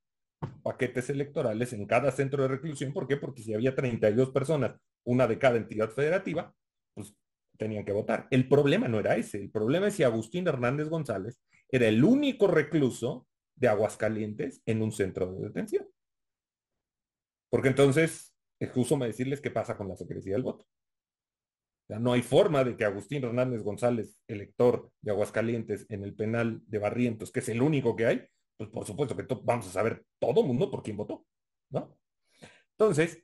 paquetes electorales en cada centro de reclusión. ¿Por qué? Porque si había 32 personas, una de cada entidad federativa, pues tenían que votar. El problema no era ese. El problema es si Agustín Hernández González era el único recluso de Aguascalientes en un centro de detención. Porque entonces me decirles qué pasa con la secrecía del voto. no hay forma de que Agustín Hernández González, elector de Aguascalientes en el penal de Barrientos, que es el único que hay, pues por supuesto que vamos a saber todo el mundo por quién votó, ¿no? Entonces,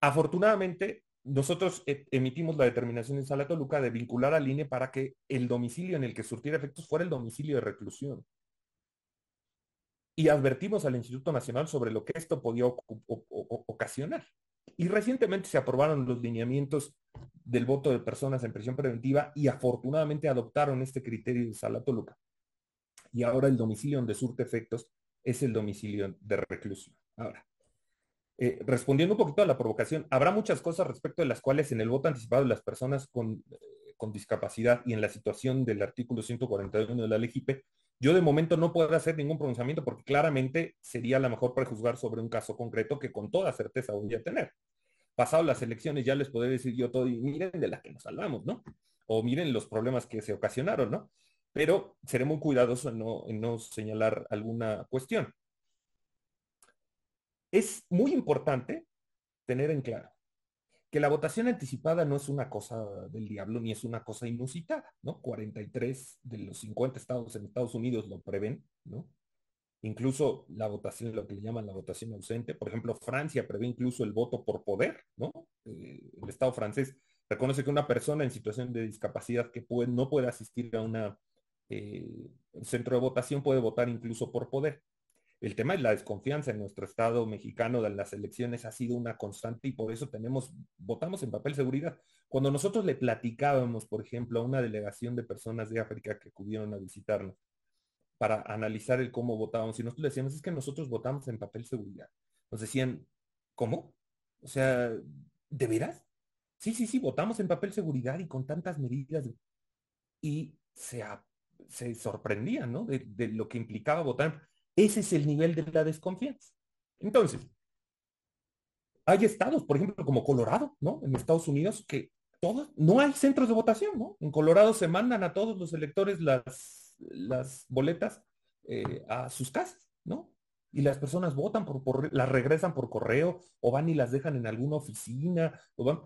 afortunadamente, nosotros e, emitimos la determinación en Sala Toluca de vincular al INE para que el domicilio en el que surtiera efectos fuera el domicilio de reclusión. Y advertimos al Instituto Nacional sobre lo que esto podía ocasionar. Y recientemente se aprobaron los lineamientos del voto de personas en prisión preventiva y afortunadamente adoptaron este criterio de Sala Toluca. Y ahora el domicilio donde surte efectos es el domicilio de reclusión. Ahora, eh, respondiendo un poquito a la provocación, habrá muchas cosas respecto de las cuales en el voto anticipado de las personas con, eh, con discapacidad y en la situación del artículo 141 de la LGIP Yo de momento no puedo hacer ningún pronunciamiento porque claramente sería la mejor prejuzgar sobre un caso concreto que con toda certeza voy a tener. Pasado las elecciones ya les podré decir yo todo y miren de las que nos salvamos, ¿no? O miren los problemas que se ocasionaron, ¿no? Pero seré muy cuidadoso en no, señalar alguna cuestión. Es muy importante tener en claro que la votación anticipada no es una cosa del diablo ni es una cosa inusitada, ¿no? 43 de los 50 estados en Estados Unidos lo prevén, ¿no? Incluso la votación, lo que le llaman la votación ausente, por ejemplo, Francia prevé incluso el voto por poder, ¿no? Eh, el Estado francés reconoce que una persona en situación de discapacidad que puede, no puede asistir a una eh, centro de votación puede votar incluso por poder. El tema es la desconfianza en nuestro Estado mexicano de las elecciones ha sido una constante y por eso tenemos, votamos en papel seguridad. Cuando nosotros le platicábamos, por ejemplo, a una delegación de personas de África que acudieron a visitarnos para analizar el cómo votábamos, y nosotros decíamos, es que nosotros votamos en papel seguridad. Nos decían, ¿cómo? O sea, ¿de veras? Sí, sí, sí, votamos en papel seguridad y con tantas medidas. Y se, se sorprendían, ¿no? De, lo que implicaba votar ese es el nivel de la desconfianza. Entonces, hay estados, por ejemplo, como Colorado, ¿no? En Estados Unidos, que todos, no hay centros de votación, ¿no? En Colorado se mandan a todos los electores las, las boletas eh, a sus casas, ¿no? Y las personas votan por, por, las regresan por correo o van y las dejan en alguna oficina, o van.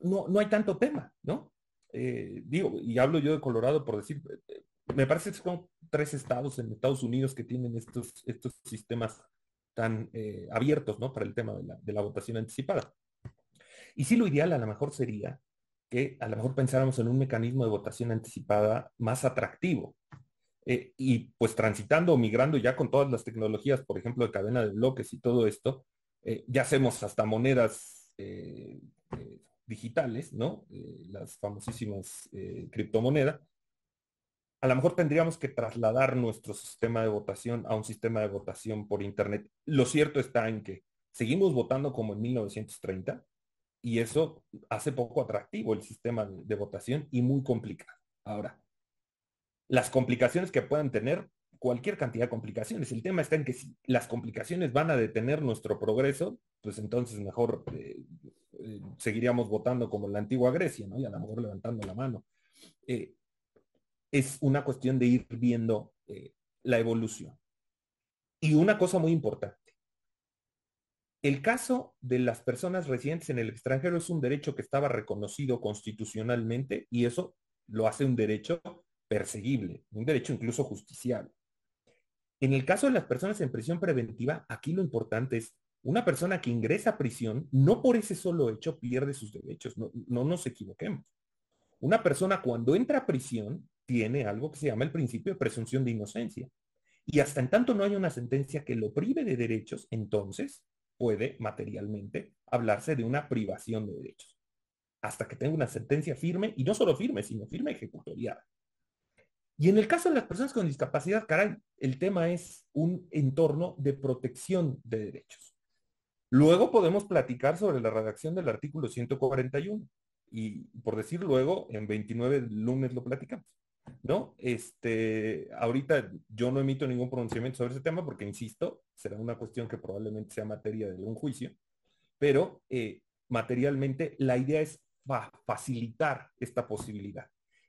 No, no hay tanto tema, ¿no? Eh, digo, y hablo yo de Colorado por decir, me parece que son tres estados en Estados Unidos que tienen estos, estos sistemas tan eh, abiertos, ¿no? Para el tema de la, de la, votación anticipada. Y sí, lo ideal a lo mejor sería que a lo mejor pensáramos en un mecanismo de votación anticipada más atractivo. Eh, y pues transitando o migrando ya con todas las tecnologías, por ejemplo, de cadena de bloques y todo esto, ya hacemos hasta monedas digitales, ¿no? las famosísimas criptomonedas a lo mejor tendríamos que trasladar nuestro sistema de votación a un sistema de votación por Internet. Lo cierto está en que seguimos votando como en 1930 y eso hace poco atractivo el sistema de, votación y muy complicado. Ahora, las complicaciones que puedan tener, cualquier cantidad de complicaciones. El tema está en que si las complicaciones van a detener nuestro progreso, pues entonces mejor eh, eh, seguiríamos votando como en la antigua Grecia, ¿no? Y a lo mejor levantando la mano. Eh, es una cuestión de ir viendo la evolución. Y una cosa muy importante. El caso de las personas residentes en el extranjero es un derecho que estaba reconocido constitucionalmente y eso lo hace un derecho perseguible, un derecho incluso justiciable. En el caso de las personas en prisión preventiva, aquí lo importante es una persona que ingresa a prisión, no por ese solo hecho pierde sus derechos, no, no nos equivoquemos. Una persona cuando entra a prisión tiene algo que se llama el principio de presunción de inocencia. Y hasta en tanto no hay una sentencia que lo prive de derechos, entonces puede materialmente hablarse de una privación de derechos. Hasta que tenga una sentencia firme, y no solo firme, sino firme ejecutoriada. Y en el caso de las personas con discapacidad, caray, el tema es un entorno de protección de derechos. Luego podemos platicar sobre la redacción del artículo 141. Y por decir luego, en 29 lunes lo platicamos. ¿no? Este, ahorita yo no emito ningún pronunciamiento sobre ese tema porque, insisto, será una cuestión que probablemente sea materia de un juicio, pero eh, materialmente la idea es facilitar esta posibilidad.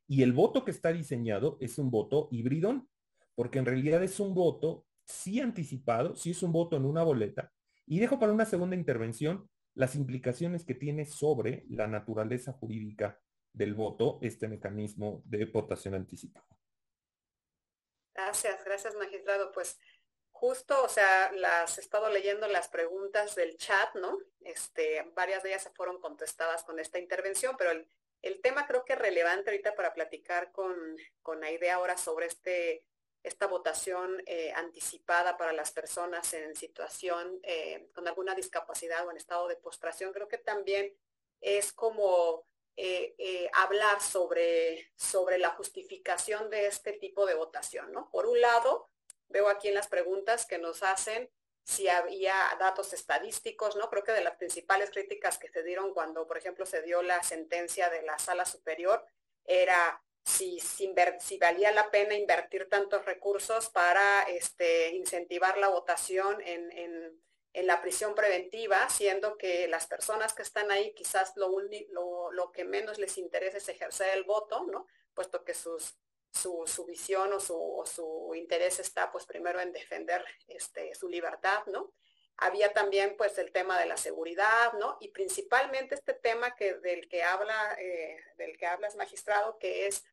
Y el voto que está diseñado es un voto híbrido, porque en realidad es un voto sí anticipado, sí es un voto en una boleta. Y dejo para una segunda intervención las implicaciones que tiene sobre la naturaleza jurídica del voto este mecanismo de votación anticipada. Gracias, gracias magistrado. Pues justo, o sea, las he estado leyendo las preguntas del chat, ¿no? Este, varias de ellas se fueron contestadas con esta intervención, pero el, el tema creo que es relevante ahorita para platicar con, con idea ahora sobre este, esta votación eh, anticipada para las personas en situación eh, con alguna discapacidad o en estado de postración, creo que también es como eh, hablar sobre, sobre la justificación de este tipo de votación, ¿no? Por un lado, veo aquí en las preguntas que nos hacen si había datos estadísticos, ¿no? Creo que de las principales críticas que se dieron cuando, por ejemplo, se dio la sentencia de la sala superior era si, si, valía la pena invertir tantos recursos para este, incentivar la votación en, la prisión preventiva, siendo que las personas que están ahí quizás lo, lo, que menos les interesa es ejercer el voto, ¿no? Puesto que sus, su, visión o su, su, interés está pues primero en defender este, su libertad, ¿no? Había también pues el tema de la seguridad, ¿no? Y principalmente este tema que, del que habla, eh, del que hablas magistrado, que es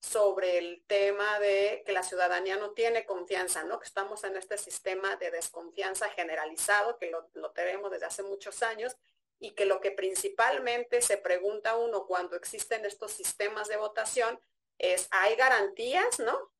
sobre el tema de que la ciudadanía no tiene confianza, ¿no? Que estamos en este sistema de desconfianza generalizado, que lo, lo tenemos desde hace muchos años, y que lo que principalmente se pregunta uno cuando existen estos sistemas de votación es, ¿hay garantías, ¿no?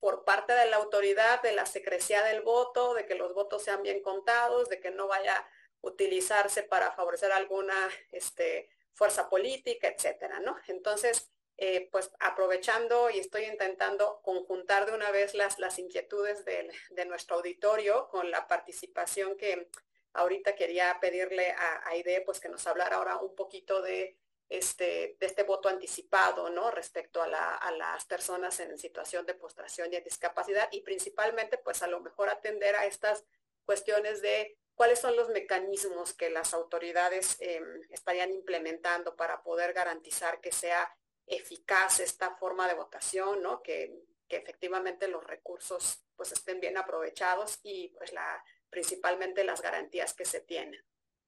por parte de la autoridad de la secrecía del voto, de que los votos sean bien contados, de que no vaya a utilizarse para favorecer alguna este, fuerza política, etcétera, ¿no? Entonces, eh, pues aprovechando y estoy intentando conjuntar de una vez las, las inquietudes de, nuestro auditorio con la participación que ahorita quería pedirle a Aide, pues que nos hablara ahora un poquito de este, de este voto anticipado, ¿no? Respecto a, las personas en situación de postración y de discapacidad y principalmente, pues a lo mejor atender a estas cuestiones de cuáles son los mecanismos que las autoridades em, estarían implementando para poder garantizar que sea eficaz esta forma de votación, ¿no? Que, que efectivamente los recursos pues estén bien aprovechados y pues la, principalmente las garantías que se tienen.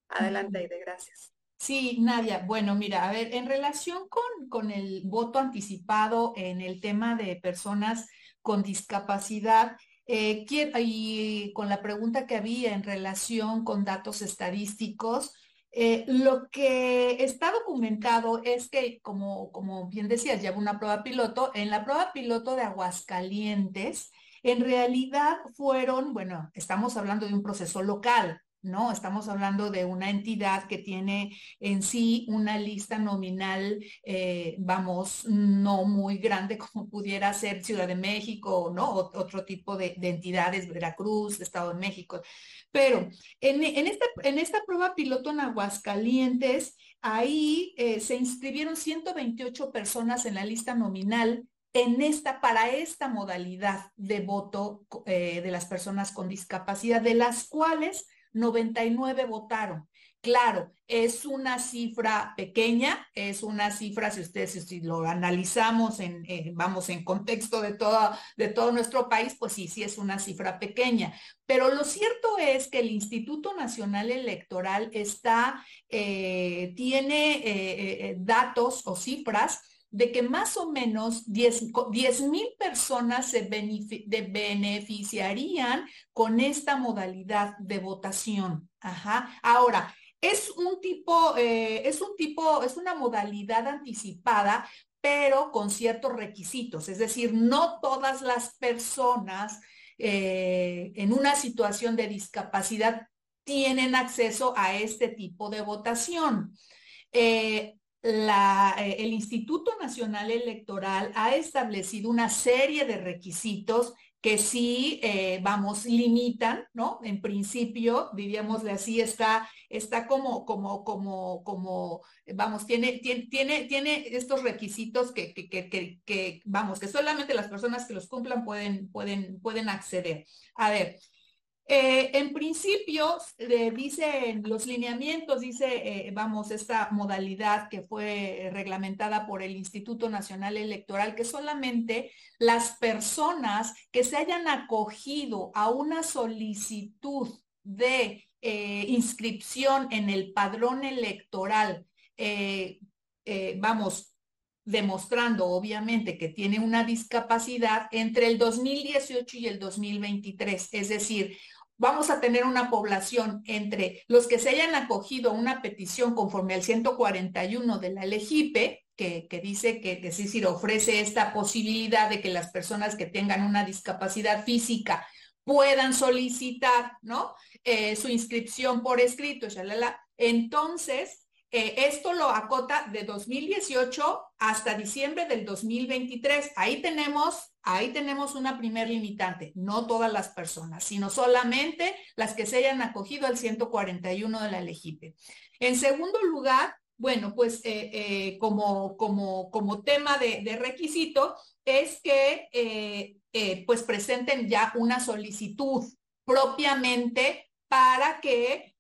Adelante, Aide, gracias. Sí, Nadia. Bueno, mira, a ver, en relación con, con el voto anticipado en el tema de personas con discapacidad, eh, y con la pregunta que había en relación con datos estadísticos, eh, lo que está documentado es que, como, como bien decías, lleva una prueba piloto. En la prueba piloto de Aguascalientes, en realidad fueron, bueno, estamos hablando de un proceso local, ¿no? Estamos hablando de una entidad que tiene en sí una lista nominal, eh, vamos, no muy grande como pudiera ser Ciudad de México, ¿no? otro tipo de, entidades, Veracruz, Estado de México. Pero en, esta, en esta prueba piloto en Aguascalientes, ahí eh, se inscribieron 128 personas en la lista nominal en esta, para esta modalidad de voto eh, de las personas con discapacidad, de las cuales 99 votaron. Claro, es una cifra pequeña, es una cifra, si ustedes si lo analizamos en, vamos, en contexto de todo, de todo nuestro país, pues sí, sí es una cifra pequeña. Pero lo cierto es que el Instituto Nacional Electoral está, eh, tiene eh, eh, datos o cifras de que más o menos 10 mil personas se beneficiarían con esta modalidad de votación. Ahora, es un tipo, eh, es un tipo, es una modalidad anticipada, pero con ciertos requisitos. Es decir, no todas las personas eh, en una situación de discapacidad tienen acceso a este tipo de votación. Eh, eh, el Instituto Nacional Electoral ha establecido una serie de requisitos que sí, eh, vamos, limitan, ¿no? En principio, diríamosle así, está, está como, como, como, como, vamos, tiene, tiene, tiene, tiene estos requisitos que, que, que, que, vamos, que solamente las personas que los cumplan pueden, pueden, pueden acceder. A ver, eh, en principio, dice los lineamientos, dice, eh, vamos, esta modalidad que fue reglamentada por el Instituto Nacional Electoral, que solamente las personas que se hayan acogido a una solicitud de eh, inscripción en el padrón electoral, vamos, demostrando obviamente que tiene una discapacidad entre el 2018 y el 2023. Es decir, vamos a tener una población entre los que se hayan acogido una petición conforme al 141 de la LEGIPE, que, que dice que, que sí, ofrece esta posibilidad de que las personas que tengan una discapacidad física puedan solicitar, ¿no? Eh, su inscripción por escrito, Entonces, eh, esto lo acota de 2018 hasta diciembre del 2023. Ahí tenemos, ahí tenemos una primer limitante, no todas las personas, sino solamente las que se hayan acogido al 141 de la LEGIPE. En segundo lugar, bueno, pues eh, eh, como, como, como tema de, requisito es que pues presenten ya una solicitud propiamente para que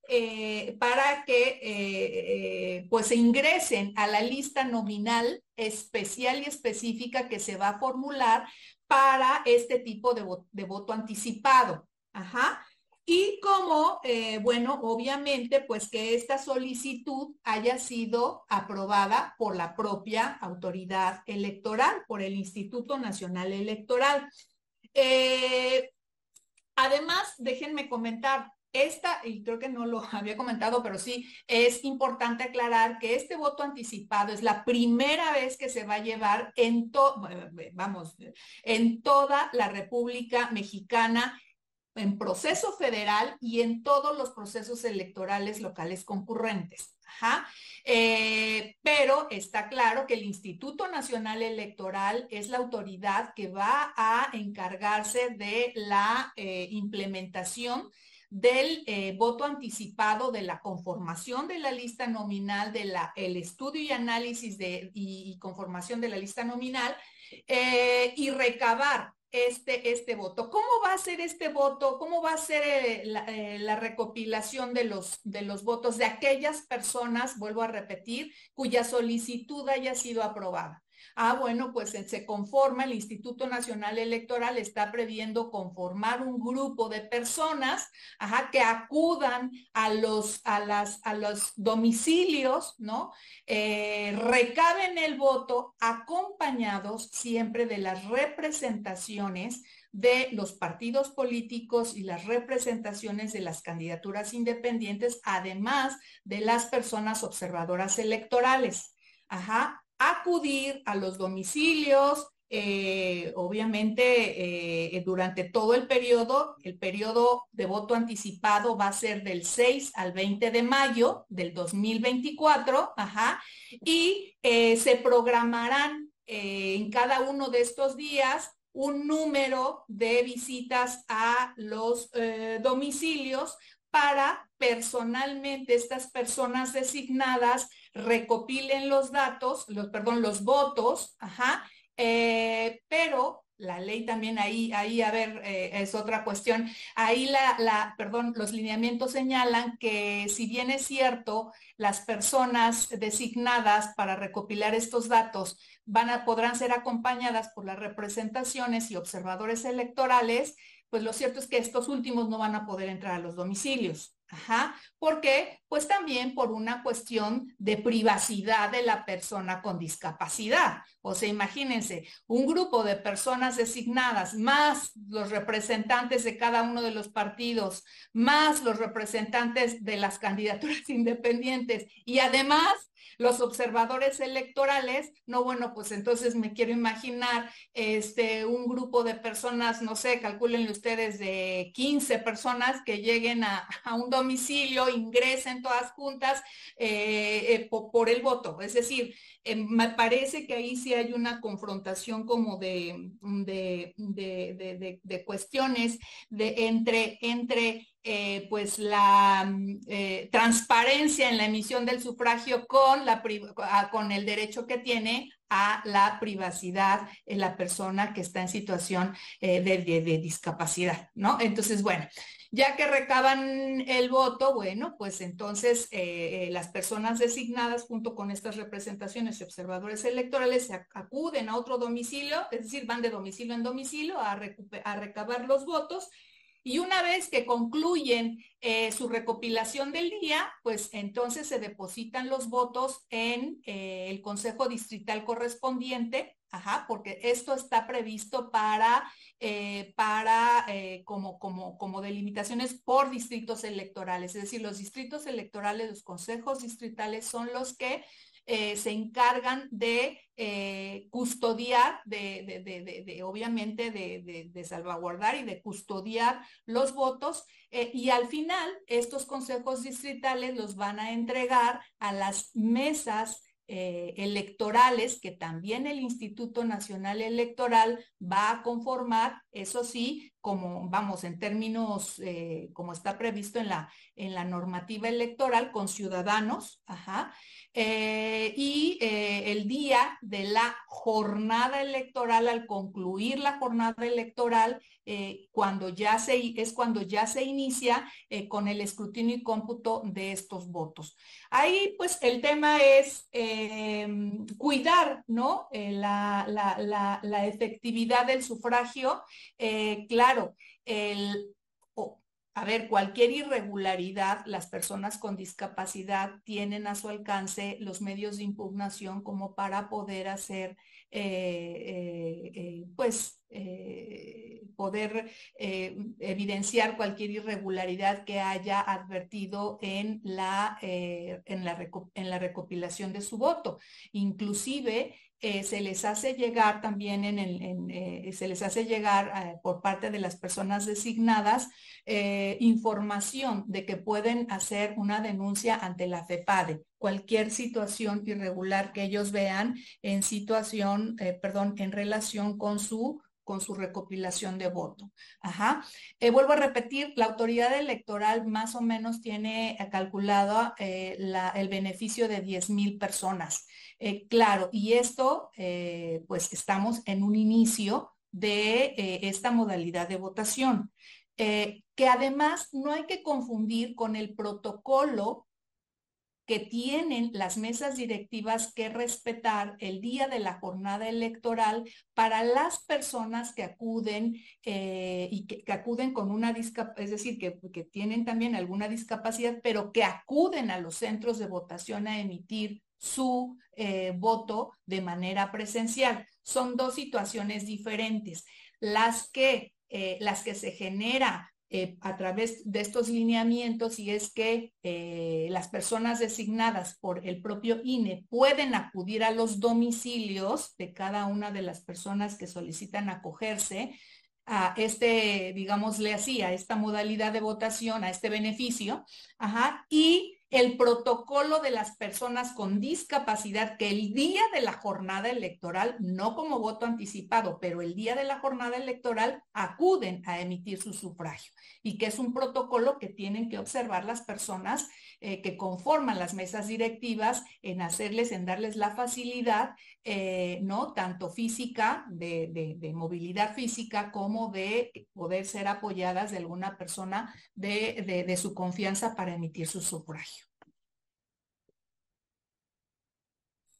para que pues se ingresen a la lista nominal especial y específica que se va a formular para este tipo de, de voto anticipado. Ajá. Y como, eh, bueno, obviamente, pues que esta solicitud haya sido aprobada por la propia autoridad electoral, por el Instituto Nacional Electoral. Eh, además, déjenme comentar, esta, y creo que no lo había comentado, pero sí es importante aclarar que este voto anticipado es la primera vez que se va a llevar en todo, vamos, en toda la República Mexicana en proceso federal y en todos los procesos electorales locales concurrentes. Eh, pero está claro que el Instituto Nacional Electoral es la autoridad que va a encargarse de la eh, implementación del eh, voto anticipado, de la conformación de la lista nominal, del el estudio y análisis de, y, conformación de la lista nominal y recabar este, este voto. ¿Cómo va a ser este voto? ¿Cómo va a ser eh, eh, la, recopilación de los, de los votos de aquellas personas, vuelvo a repetir, cuya solicitud haya sido aprobada? Ah, bueno, pues se conforma, el Instituto Nacional Electoral está previendo conformar un grupo de personas ajá, que acudan a los, a las, a los domicilios, ¿no? Eh, recaben el voto acompañados siempre de las representaciones de los partidos políticos y las representaciones de las candidaturas independientes, además de las personas observadoras electorales. Ajá, acudir a los domicilios, eh, obviamente eh, durante todo el periodo, el periodo de voto anticipado va a ser del 6 al 20 de mayo del 2024, ajá, y eh, se programarán en cada uno de estos días un número de visitas a los domicilios para personalmente estas personas designadas recopilen los datos, los, perdón, los votos, ajá, eh, pero la ley también ahí, ahí, a ver, eh, es otra cuestión. Ahí la, la, perdón, los lineamientos señalan que si bien es cierto, las personas designadas para recopilar estos datos van a, podrán ser acompañadas por las representaciones y observadores electorales, pues lo cierto es que estos últimos no van a poder entrar a los domicilios. Ajá. ¿Por qué? Pues también por una cuestión de privacidad de la persona con discapacidad. O sea, imagínense, un grupo de personas designadas, más los representantes de cada uno de los partidos, más los representantes de las candidaturas independientes y además los observadores electorales, no, bueno, pues entonces me quiero imaginar este, un grupo de personas, no sé, calculen ustedes de 15 personas que lleguen a, un domicilio, ingresen todas juntas eh, eh, por, el voto. Es decir, eh, me parece que ahí sí hay una confrontación como de, de, de, de cuestiones entre, entre eh, pues la mm, eh, transparencia en la emisión del sufragio con, la, ah, con el derecho que tiene a la privacidad en la persona que está en situación eh, de, discapacidad, ¿no? Entonces, bueno, ya que recaban el voto, bueno, pues entonces las personas designadas junto con estas representaciones y observadores electorales acuden a otro domicilio, es decir, van de domicilio en domicilio a, a recabar los votos y una vez que concluyen eh, su recopilación del día, pues entonces se depositan los votos en eh, el Consejo Distrital correspondiente, ajá, porque esto está previsto para, eh, para como, como, como delimitaciones por distritos electorales. Es decir, los distritos electorales, los consejos distritales son los que eh, se encargan de eh, custodiar, de, obviamente de, salvaguardar y de custodiar los votos eh, y al final estos consejos distritales los van a entregar a las mesas electorales que también el Instituto Nacional Electoral va a conformar, eso sí, como vamos en términos como está previsto en la en la normativa electoral con ciudadanos ajá, eh, y eh, el día de la jornada electoral, al concluir la jornada electoral, eh, cuando ya se, es cuando ya se inicia con el escrutinio y cómputo de estos votos. Ahí, pues, el tema es cuidar, ¿no? La, la, la, efectividad del sufragio. claro, el a ver, cualquier irregularidad, las personas con discapacidad tienen a su alcance los medios de impugnación como para poder hacer, eh, eh, eh, pues, poder evidenciar cualquier irregularidad que haya advertido en la, en la, en la recopilación de su voto. Inclusive, se les hace llegar también en el, se les hace llegar por parte de las personas designadas eh, información de que pueden hacer una denuncia ante la FEPADE, cualquier situación irregular que ellos vean en situación, eh, perdón, en relación con su con su recopilación de voto. Ajá. Eh, vuelvo a repetir, la autoridad electoral más o menos tiene calculado el beneficio de 10 mil personas. Claro, y esto, pues estamos en un inicio de esta modalidad de votación. Eh, que además no hay que confundir con el protocolo que tienen las mesas directivas que respetar el día de la jornada electoral para las personas que acuden eh, y que, acuden con una discapacidad, es decir, que, tienen también alguna discapacidad, pero que acuden a los centros de votación a emitir su eh, voto de manera presencial. Son dos situaciones diferentes. Las que eh, las que se genera eh, a través de estos lineamientos y es que las personas designadas por el propio INE pueden acudir a los domicilios de cada una de las personas que solicitan acogerse a este, digámosle así, a esta modalidad de votación, a este beneficio, ajá, y el protocolo de las personas con discapacidad que el día de la jornada electoral, no como voto anticipado, pero el día de la jornada electoral acuden a emitir su sufragio. Y que es un protocolo que tienen que observar las personas eh, que conforman las mesas directivas en hacerles, en darles la facilidad, eh, ¿no? Tanto física, de, de, movilidad física, como de poder ser apoyadas de alguna persona de, de su confianza para emitir su sufragio.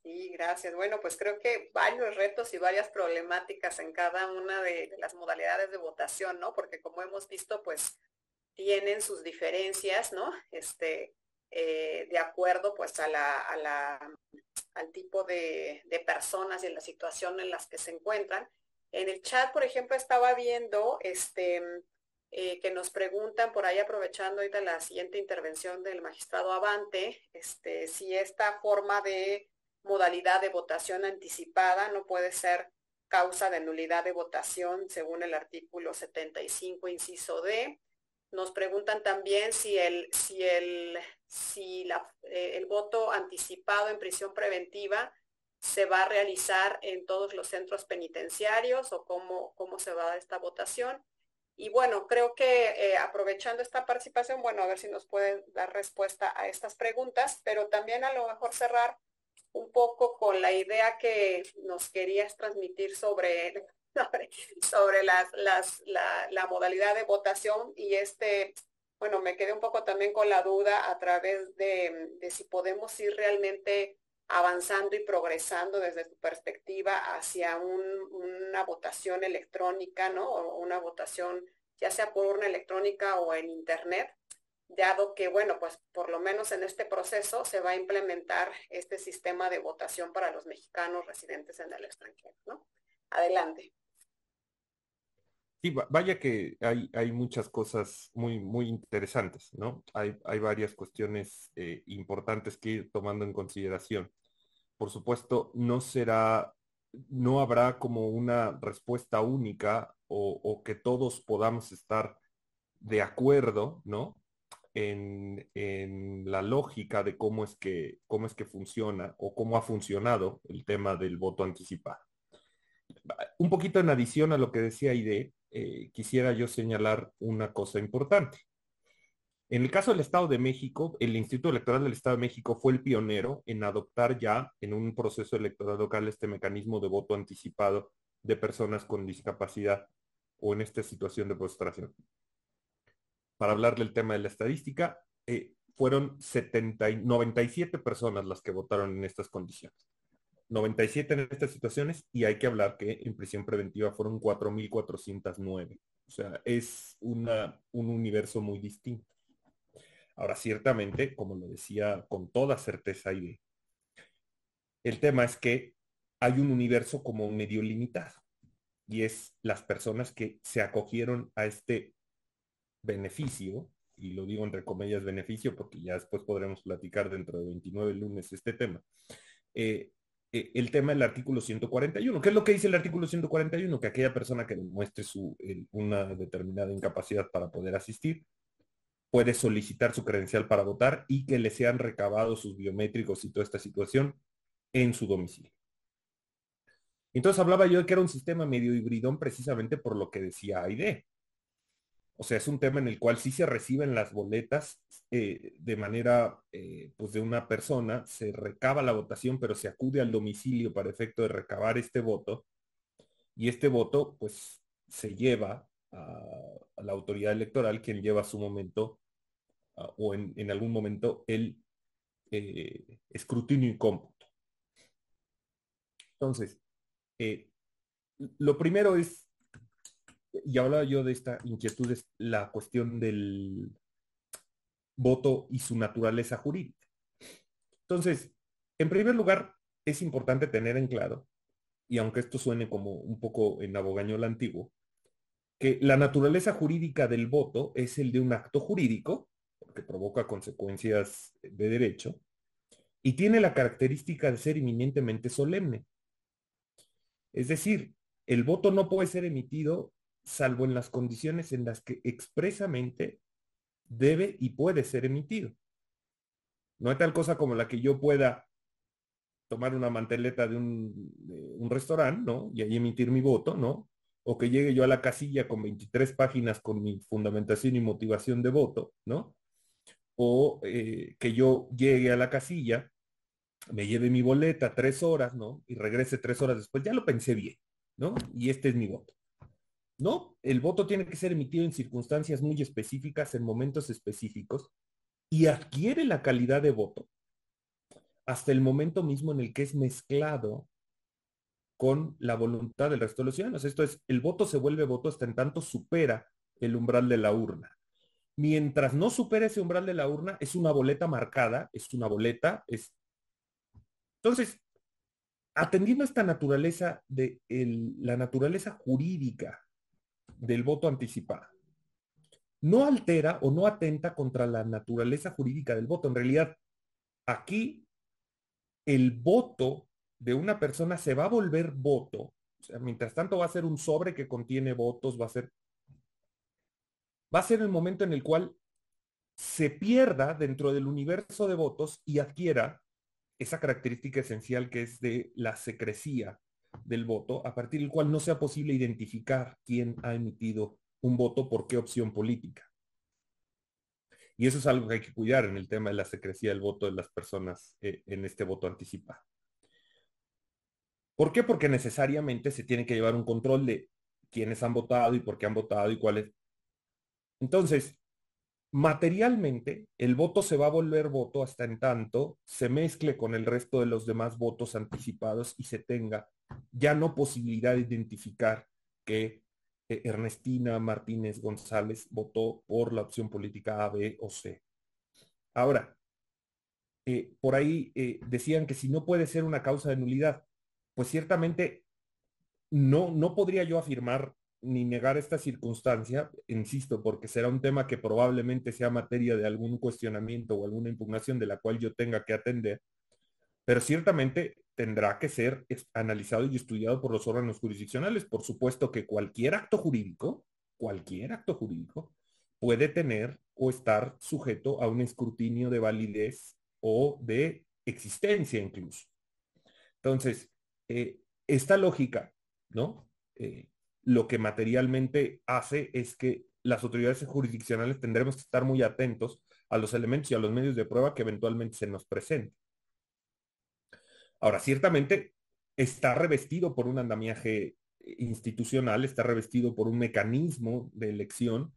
Sí, gracias. Bueno, pues creo que varios retos y varias problemáticas en cada una de, las modalidades de votación, ¿no? Porque como hemos visto, pues tienen sus diferencias, ¿no? Este, eh, de acuerdo pues a la, a la al tipo de, de, personas y en la situación en las que se encuentran. En el chat, por ejemplo, estaba viendo este, eh, que nos preguntan por ahí aprovechando ahorita la siguiente intervención del magistrado Avante, este, si esta forma de modalidad de votación anticipada no puede ser causa de nulidad de votación según el artículo 75, inciso D. Nos preguntan también si el, si el, si eh, el voto anticipado en prisión preventiva se va a realizar en todos los centros penitenciarios o cómo, cómo se va a dar esta votación. Y bueno, creo que eh, aprovechando esta participación, bueno, a ver si nos pueden dar respuesta a estas preguntas, pero también a lo mejor cerrar un poco con la idea que nos querías transmitir sobre, sobre, las, las, la, modalidad de votación y este, bueno, me quedé un poco también con la duda a través de, si podemos ir realmente avanzando y progresando desde tu perspectiva hacia una votación electrónica, ¿no? O una votación ya sea por urna electrónica o en internet, dado que, bueno, pues por lo menos en este proceso se va a implementar este sistema de votación para los mexicanos residentes en el extranjero, ¿no? Adelante. Sí, vaya que hay, hay muchas cosas muy, muy interesantes, ¿no? Hay, hay varias cuestiones eh, importantes que ir tomando en consideración. Por supuesto, no será, no habrá como una respuesta única o, que todos podamos estar de acuerdo, ¿no? en, la lógica de cómo es, que, cómo es que funciona o cómo ha funcionado el tema del voto anticipado. Un poquito en adición a lo que decía Ide, eh, quisiera yo señalar una cosa importante. En el caso del Estado de México, el Instituto Electoral del Estado de México fue el pionero en adoptar ya en un proceso electoral local este mecanismo de voto anticipado de personas con discapacidad o en esta situación de postración. Para hablar del tema de la estadística, eh, fueron 70 97 personas las que votaron en estas condiciones. 97 en estas situaciones y hay que hablar que en prisión preventiva fueron 4.409. O sea, es una, un universo muy distinto. Ahora, ciertamente, como lo decía con toda certeza y el tema es que hay un universo como medio limitado y es las personas que se acogieron a este beneficio, y lo digo entre comillas beneficio porque ya después podremos platicar dentro de 29 lunes este tema. Eh, el tema del artículo 141. ¿Qué es lo que dice el artículo 141? Que aquella persona que demuestre su, una determinada incapacidad para poder asistir puede solicitar su credencial para votar y que le sean recabados sus biométricos y toda esta situación en su domicilio. Entonces hablaba yo de que era un sistema medio hibridón precisamente por lo que decía Aide. O sea, es un tema en el cual sí se reciben las boletas eh, de manera, eh, pues de una persona, se recaba la votación, pero se acude al domicilio para efecto de recabar este voto. Y este voto, pues, se lleva a, la autoridad electoral, quien lleva a su momento o en, algún momento el eh, escrutinio y cómputo. Entonces, lo primero es, y hablaba yo de esta inquietud, es la cuestión del voto y su naturaleza jurídica. Entonces, en primer lugar, es importante tener en claro, y aunque esto suene como un poco en abogañol antiguo, que la naturaleza jurídica del voto es el de un acto jurídico que provoca consecuencias de derecho, y tiene la característica de ser eminentemente solemne. Es decir, el voto no puede ser emitido salvo en las condiciones en las que expresamente debe y puede ser emitido. No hay tal cosa como la que yo pueda tomar una manteleta de un, restaurante, ¿no? Y ahí emitir mi voto, ¿no? O que llegue yo a la casilla con 23 páginas con mi fundamentación y motivación de voto, ¿no? o eh, que yo llegue a la casilla, me lleve mi boleta tres horas, ¿no? Y regrese tres horas después, ya lo pensé bien, ¿no? Y este es mi voto. No, el voto tiene que ser emitido en circunstancias muy específicas, en momentos específicos, y adquiere la calidad de voto hasta el momento mismo en el que es mezclado con la voluntad del resto de los ciudadanos. Esto es, el voto se vuelve voto hasta en tanto supera el umbral de la urna. Mientras no supere ese umbral de la urna, es una boleta marcada, es una boleta, es... Entonces, atendiendo a esta naturaleza de la naturaleza jurídica del voto anticipado, no altera o no atenta contra la naturaleza jurídica del voto. En realidad, aquí el voto de una persona se va a volver voto. O sea, mientras tanto va a ser un sobre que contiene votos, va a ser va a ser el momento en el cual se pierda dentro del universo de votos y adquiera esa característica esencial que es de la secrecía del voto, a partir del cual no sea posible identificar quién ha emitido un voto por qué opción política. Y eso es algo que hay que cuidar en el tema de la secrecía del voto de las personas eh, en este voto anticipado. ¿Por qué? Porque necesariamente se tiene que llevar un control de quiénes han votado y por qué han votado y cuáles entonces, materialmente, el voto se va a volver voto hasta en tanto se mezcle con el resto de los demás votos anticipados y se tenga ya no posibilidad de identificar que eh, Ernestina Martínez González votó por la opción política A, B o C. Ahora, eh, por ahí eh, decían que si no puede ser una causa de nulidad, pues ciertamente no, no podría yo afirmar ni negar esta circunstancia, insisto, porque será un tema que probablemente sea materia de algún cuestionamiento o alguna impugnación de la cual yo tenga que atender, pero ciertamente tendrá que ser analizado y estudiado por los órganos jurisdiccionales. Por supuesto que cualquier acto jurídico, cualquier acto jurídico, puede tener o estar sujeto a un escrutinio de validez o de existencia incluso. Entonces, eh, esta lógica, ¿no? Eh, lo que materialmente hace es que las autoridades jurisdiccionales tendremos que estar muy atentos a los elementos y a los medios de prueba que eventualmente se nos presenten. Ahora, ciertamente está revestido por un andamiaje institucional, está revestido por un mecanismo de elección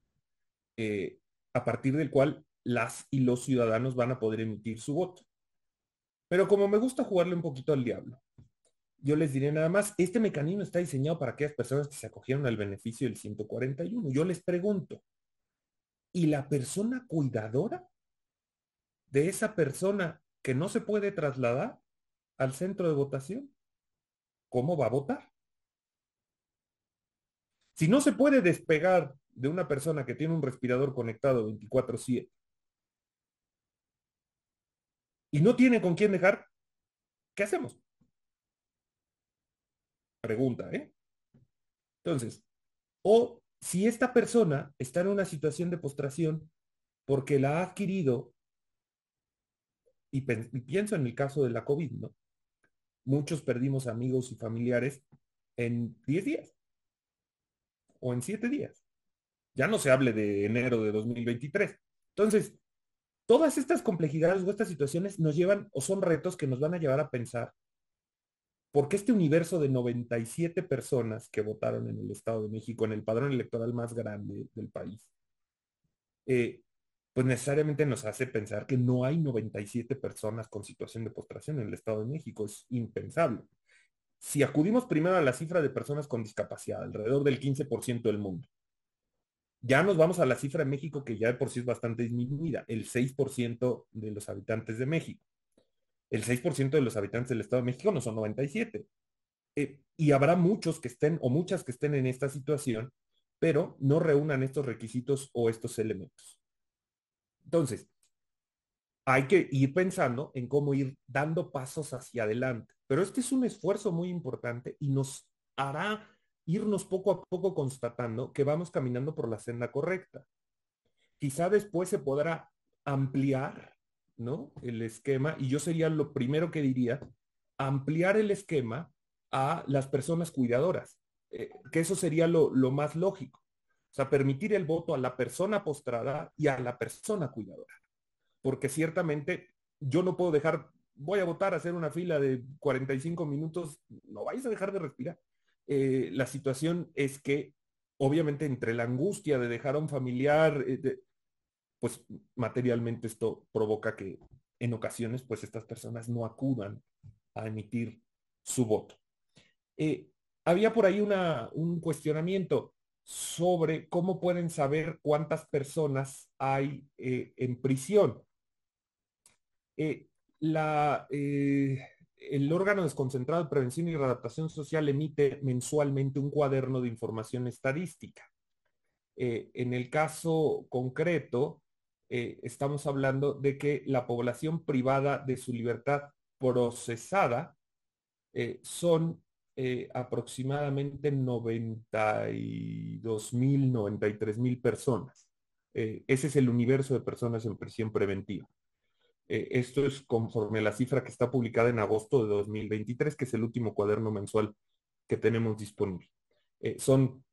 eh, a partir del cual las y los ciudadanos van a poder emitir su voto. Pero como me gusta jugarle un poquito al diablo, yo les diré nada más, este mecanismo está diseñado para aquellas personas que se acogieron al beneficio del 141. Yo les pregunto, ¿y la persona cuidadora de esa persona que no se puede trasladar al centro de votación? ¿Cómo va a votar? Si no se puede despegar de una persona que tiene un respirador conectado 24/7 y no tiene con quién dejar, ¿qué hacemos? Pregunta, ¿eh? Entonces, o si esta persona está en una situación de postración porque la ha adquirido, y, pienso en el caso de la COVID, ¿no? Muchos perdimos amigos y familiares en 10 días o en 7 días. Ya no se hable de enero de 2023. Entonces, todas estas complejidades o estas situaciones nos llevan o son retos que nos van a llevar a pensar porque este universo de 97 personas que votaron en el Estado de México, en el padrón electoral más grande del país, eh, pues necesariamente nos hace pensar que no hay 97 personas con situación de postración en el Estado de México. Es impensable. Si acudimos primero a la cifra de personas con discapacidad, alrededor del 15% del mundo, ya nos vamos a la cifra de México que ya de por sí es bastante disminuida, el 6% de los habitantes de México el 6% de los habitantes del Estado de México no son 97. Eh, y habrá muchos que estén o muchas que estén en esta situación, pero no reúnan estos requisitos o estos elementos. Entonces, hay que ir pensando en cómo ir dando pasos hacia adelante. Pero este es un esfuerzo muy importante y nos hará irnos poco a poco constatando que vamos caminando por la senda correcta. Quizá después se podrá ampliar ¿no? El esquema, y yo sería lo primero que diría, ampliar el esquema a las personas cuidadoras, eh, que eso sería lo, más lógico. Sea, permitir el voto a la persona postrada y a la persona cuidadora. Porque ciertamente yo no puedo dejar, voy a votar, a hacer una fila de 45 minutos, no vais a dejar de respirar. Eh, la situación es que, obviamente, entre la angustia de dejar a un familiar, eh, pues materialmente esto provoca que en ocasiones pues estas personas no acudan a emitir su voto. Eh, había por ahí un cuestionamiento sobre cómo pueden saber cuántas personas hay eh, en prisión. Eh, la, el órgano desconcentrado de prevención y readaptación social emite mensualmente un cuaderno de información estadística. en el caso concreto, eh, estamos hablando de que la población privada de su libertad procesada eh, son eh, aproximadamente 92 mil, 93 mil personas. ese es el universo de personas en prisión preventiva. esto es conforme a la cifra que está publicada en agosto de 2023, que es el último cuaderno mensual que tenemos disponible. son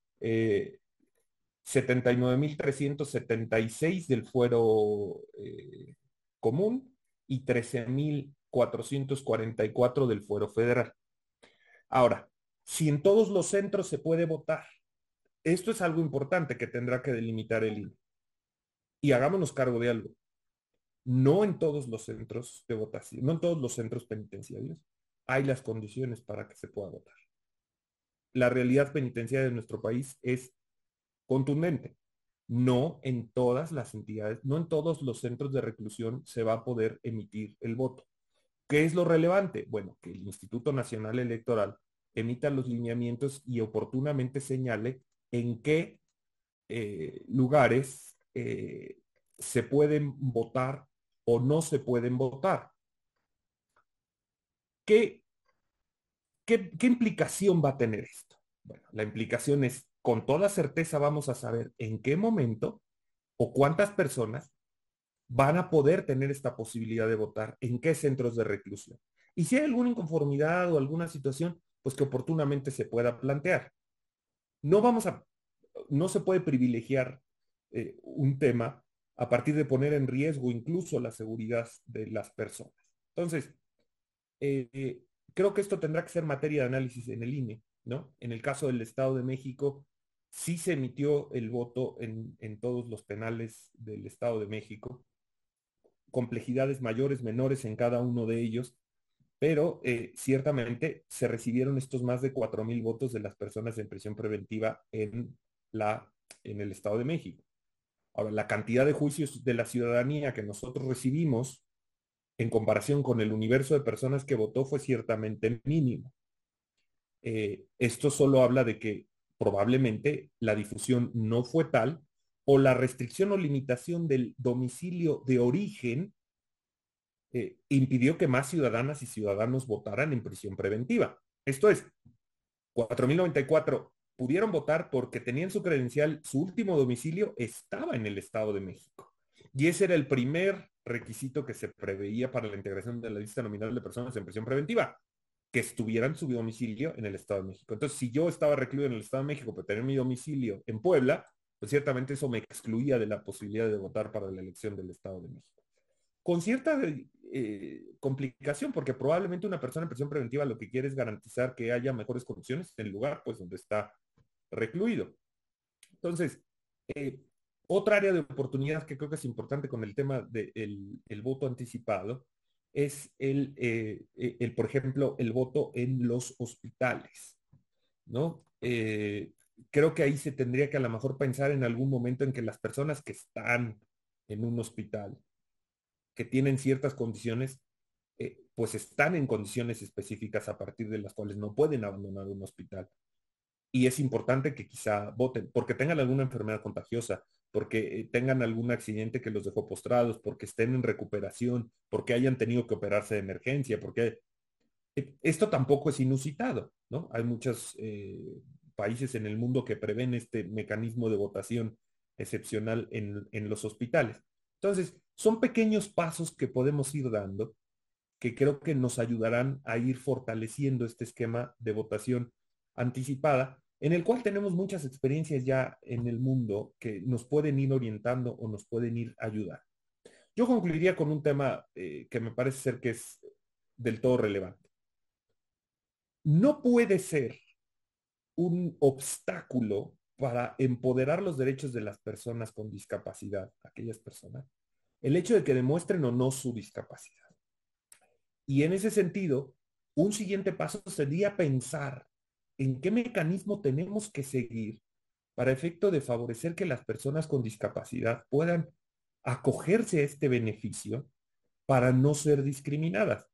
79.376 del fuero eh, común y 13.444 del fuero federal. Ahora, si en todos los centros se puede votar, esto es algo importante que tendrá que delimitar el INE. Y hagámonos cargo de algo. No en todos los centros de votación, no en todos los centros penitenciarios hay las condiciones para que se pueda votar. La realidad penitenciaria de nuestro país es contundente. No en todas las entidades, no en todos los centros de reclusión se va a poder emitir el voto. ¿Qué es lo relevante? Bueno, que el Instituto Nacional Electoral emita los lineamientos y oportunamente señale en qué eh, lugares eh, se pueden votar o no se pueden votar. ¿Qué, qué, qué implicación va a tener esto? Bueno, la implicación es con toda certeza vamos a saber en qué momento o cuántas personas van a poder tener esta posibilidad de votar, en qué centros de reclusión. Y si hay alguna inconformidad o alguna situación, pues que oportunamente se pueda plantear. no vamos a, no se puede privilegiar eh, un tema a partir de poner en riesgo incluso la seguridad de las personas. Entonces, eh, creo que esto tendrá que ser materia de análisis en el INE, ¿no? En el caso del Estado de México, sí se emitió el voto en, en todos los penales del Estado de México, complejidades mayores, menores en cada uno de ellos, pero eh, ciertamente se recibieron estos más de 4.000 votos de las personas en prisión preventiva en, la, en el Estado de México. Ahora, la cantidad de juicios de la ciudadanía que nosotros recibimos en comparación con el universo de personas que votó fue ciertamente mínimo. Eh, esto solo habla de que probablemente la difusión no fue tal o la restricción o limitación del domicilio de origen eh, impidió que más ciudadanas y ciudadanos votaran en prisión preventiva. Esto es, 4.094 pudieron votar porque tenían su credencial, su último domicilio estaba en el Estado de México. Y ese era el primer requisito que se preveía para la integración de la lista nominal de personas en prisión preventiva, que estuvieran su domicilio en el Estado de México. Entonces, si yo estaba recluido en el Estado de México, pero tener mi domicilio en Puebla, pues ciertamente eso me excluía de la posibilidad de votar para la elección del Estado de México. Con cierta eh, complicación, porque probablemente una persona en prisión preventiva lo que quiere es garantizar que haya mejores condiciones en el lugar pues donde está recluido. Entonces, eh, otra área de oportunidad que creo que es importante con el tema del el voto anticipado es el, eh, el, por ejemplo, el voto en los hospitales, ¿no? Creo que ahí se tendría que a lo mejor pensar en algún momento en que las personas que están en un hospital, que tienen ciertas condiciones, eh, pues están en condiciones específicas a partir de las cuales no pueden abandonar un hospital. Y es importante que quizá voten, porque tengan alguna enfermedad contagiosa, porque eh, tengan algún accidente que los dejó postrados, porque estén en recuperación, porque hayan tenido que operarse de emergencia, porque eh, esto tampoco es inusitado, ¿no? Hay muchos eh, países en el mundo que prevén este mecanismo de votación excepcional en, los hospitales. Entonces, son pequeños pasos que podemos ir dando que creo que nos ayudarán a ir fortaleciendo este esquema de votación anticipada en el cual tenemos muchas experiencias ya en el mundo que nos pueden ir orientando o nos pueden ir ayudar. Yo concluiría con un tema eh, que me parece ser que es del todo relevante. No puede ser un obstáculo para empoderar los derechos de las personas con discapacidad, aquellas personas, el hecho de que demuestren o no su discapacidad. Y en ese sentido, un siguiente paso sería pensar en qué mecanismo tenemos que seguir para efecto de favorecer que las personas con discapacidad puedan acogerse a este beneficio para no ser discriminadas.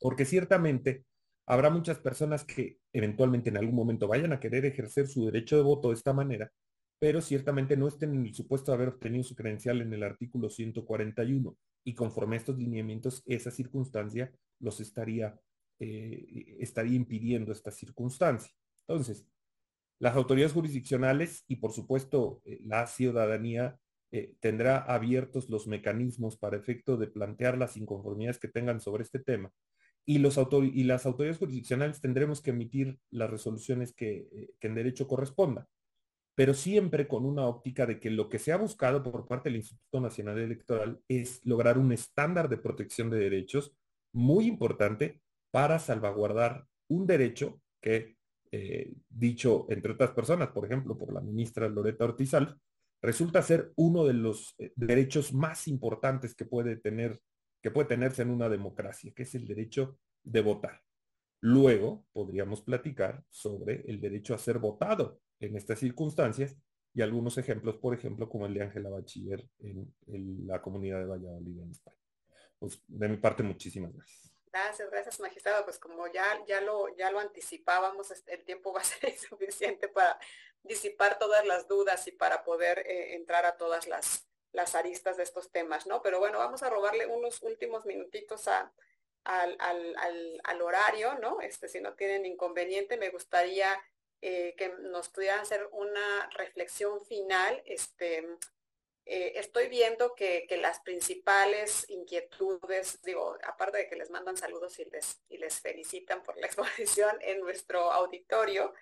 Porque ciertamente habrá muchas personas que eventualmente en algún momento vayan a querer ejercer su derecho de voto de esta manera, pero ciertamente no estén en el supuesto de haber obtenido su credencial en el artículo 141 y conforme a estos lineamientos esa circunstancia los estaría eh, estaría impidiendo esta circunstancia. Entonces, las autoridades jurisdiccionales y por supuesto eh, la ciudadanía eh, tendrá abiertos los mecanismos para efecto de plantear las inconformidades que tengan sobre este tema. Y, las autoridades jurisdiccionales tendremos que emitir las resoluciones que, que en derecho corresponda, pero siempre con una óptica de que lo que se ha buscado por parte del Instituto Nacional Electoral es lograr un estándar de protección de derechos muy importante para salvaguardar un derecho que, eh, dicho entre otras personas, por ejemplo, por la ministra Loreta Ortizal, resulta ser uno de los eh, derechos más importantes que puede tener, que puede tenerse en una democracia, que es el derecho de votar. Luego podríamos platicar sobre el derecho a ser votado en estas circunstancias y algunos ejemplos, por ejemplo, como el de Ángela Bachiller en, la comunidad de Valladolid en España. Pues de mi parte, muchísimas gracias. Gracias, gracias, magistrado. Pues como ya, ya, lo, ya lo anticipábamos, el tiempo va a ser insuficiente para disipar todas las dudas y para poder eh, entrar a todas las, las aristas de estos temas, ¿no? Pero bueno, vamos a robarle unos últimos minutitos a, al, al, al, horario, ¿no? Este, si no tienen inconveniente, me gustaría eh, que nos pudieran hacer una reflexión final, este, eh, estoy viendo que, las principales inquietudes, digo, aparte de que les mandan saludos y les, y les felicitan por la exposición en nuestro auditorio,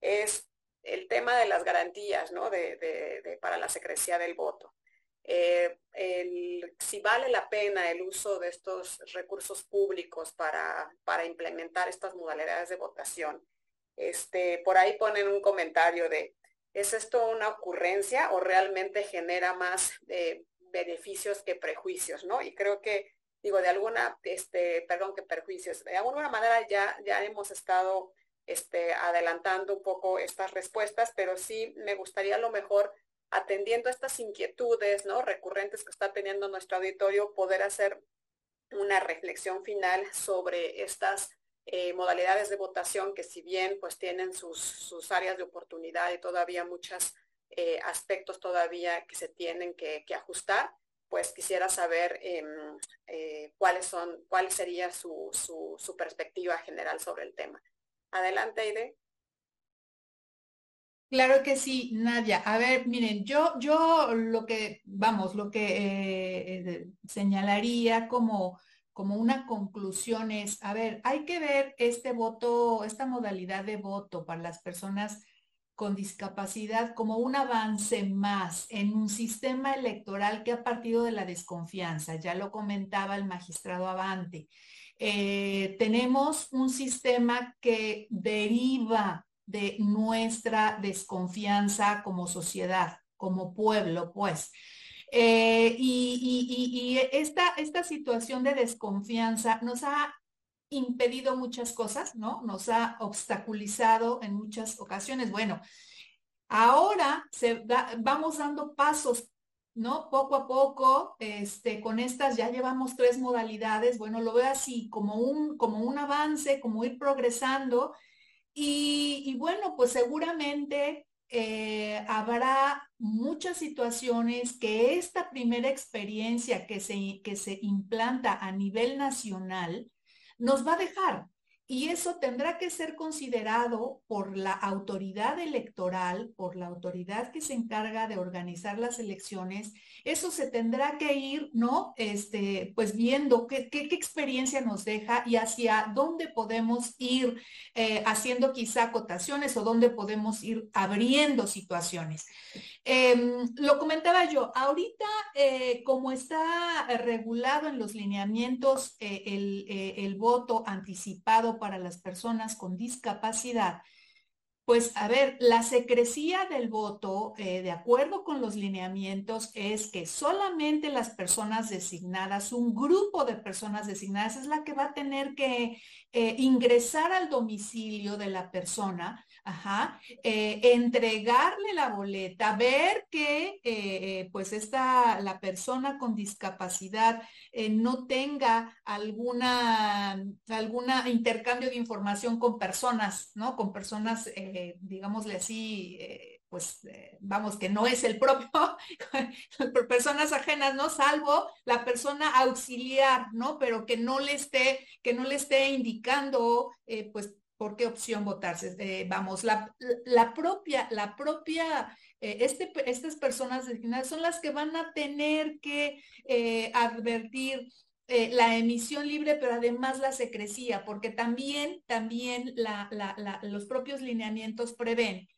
es el tema de las garantías, ¿no? De, para la secrecía del voto. Eh, si vale la pena el uso de estos recursos públicos para, para implementar estas modalidades de votación. Este, por ahí ponen un comentario de, ¿es esto una ocurrencia o realmente genera más eh, beneficios que prejuicios, ¿no? Y creo que, digo, de alguna, este, perdón, que perjuicios, de alguna manera ya, ya hemos estado este, adelantando un poco estas respuestas, pero sí me gustaría a lo mejor atendiendo estas inquietudes ¿no? recurrentes que está teniendo nuestro auditorio, poder hacer una reflexión final sobre estas eh, modalidades de votación que si bien pues tienen sus, sus áreas de oportunidad y todavía muchos eh, aspectos todavía que se tienen que, ajustar, pues quisiera saber em, eh, cuáles son, cuál sería su, su, su perspectiva general sobre el tema. Adelante, Aide. Claro que sí, Nadia. A ver, miren, yo, yo lo que, vamos, lo que eh, eh, señalaría como, como una conclusión es, a ver, hay que ver este voto, esta modalidad de voto para las personas con discapacidad como un avance más en un sistema electoral que ha partido de la desconfianza. Ya lo comentaba el magistrado Avante. Eh, tenemos un sistema que deriva de nuestra desconfianza como sociedad, como pueblo, pues. Eh, y, esta, esta situación de desconfianza nos ha impedido muchas cosas, ¿no? Nos ha obstaculizado en muchas ocasiones. Bueno, ahora se vamos dando pasos ¿no? Poco a poco, este, con estas ya llevamos tres modalidades, bueno, lo veo así, como un, como un avance, como ir progresando. Y, bueno, pues seguramente eh, habrá muchas situaciones que esta primera experiencia que se, que se implanta a nivel nacional nos va a dejar, y eso tendrá que ser considerado por la autoridad electoral, por la autoridad que se encarga de organizar las elecciones. Eso se tendrá que ir, ¿no? Este, pues viendo qué, qué, experiencia nos deja y hacia dónde podemos ir eh, haciendo quizá acotaciones o dónde podemos ir abriendo situaciones. Em, lo comentaba yo, ahorita eh, como está regulado en los lineamientos eh, el, el voto anticipado para las personas con discapacidad, pues a ver, la secrecía del voto, eh, de acuerdo con los lineamientos, es que solamente las personas designadas, un grupo de personas designadas, es la que va a tener que eh, ingresar al domicilio de la persona Ajá, eh, entregarle la boleta, ver que eh, pues esta, la persona con discapacidad eh, no tenga alguna, alguna intercambio de información con personas, ¿no? Con personas, digámosle así, pues vamos, que no es el propio, personas ajenas, ¿no? Salvo la persona auxiliar, ¿no? Pero que no le esté, que no le esté indicando, pues por qué opción votarse. Eh, vamos, la, propia, la propia, eh, este, estas personas designadas son las que van a tener que eh, advertir la emisión libre, pero además la secrecía, porque también, también los propios lineamientos prevén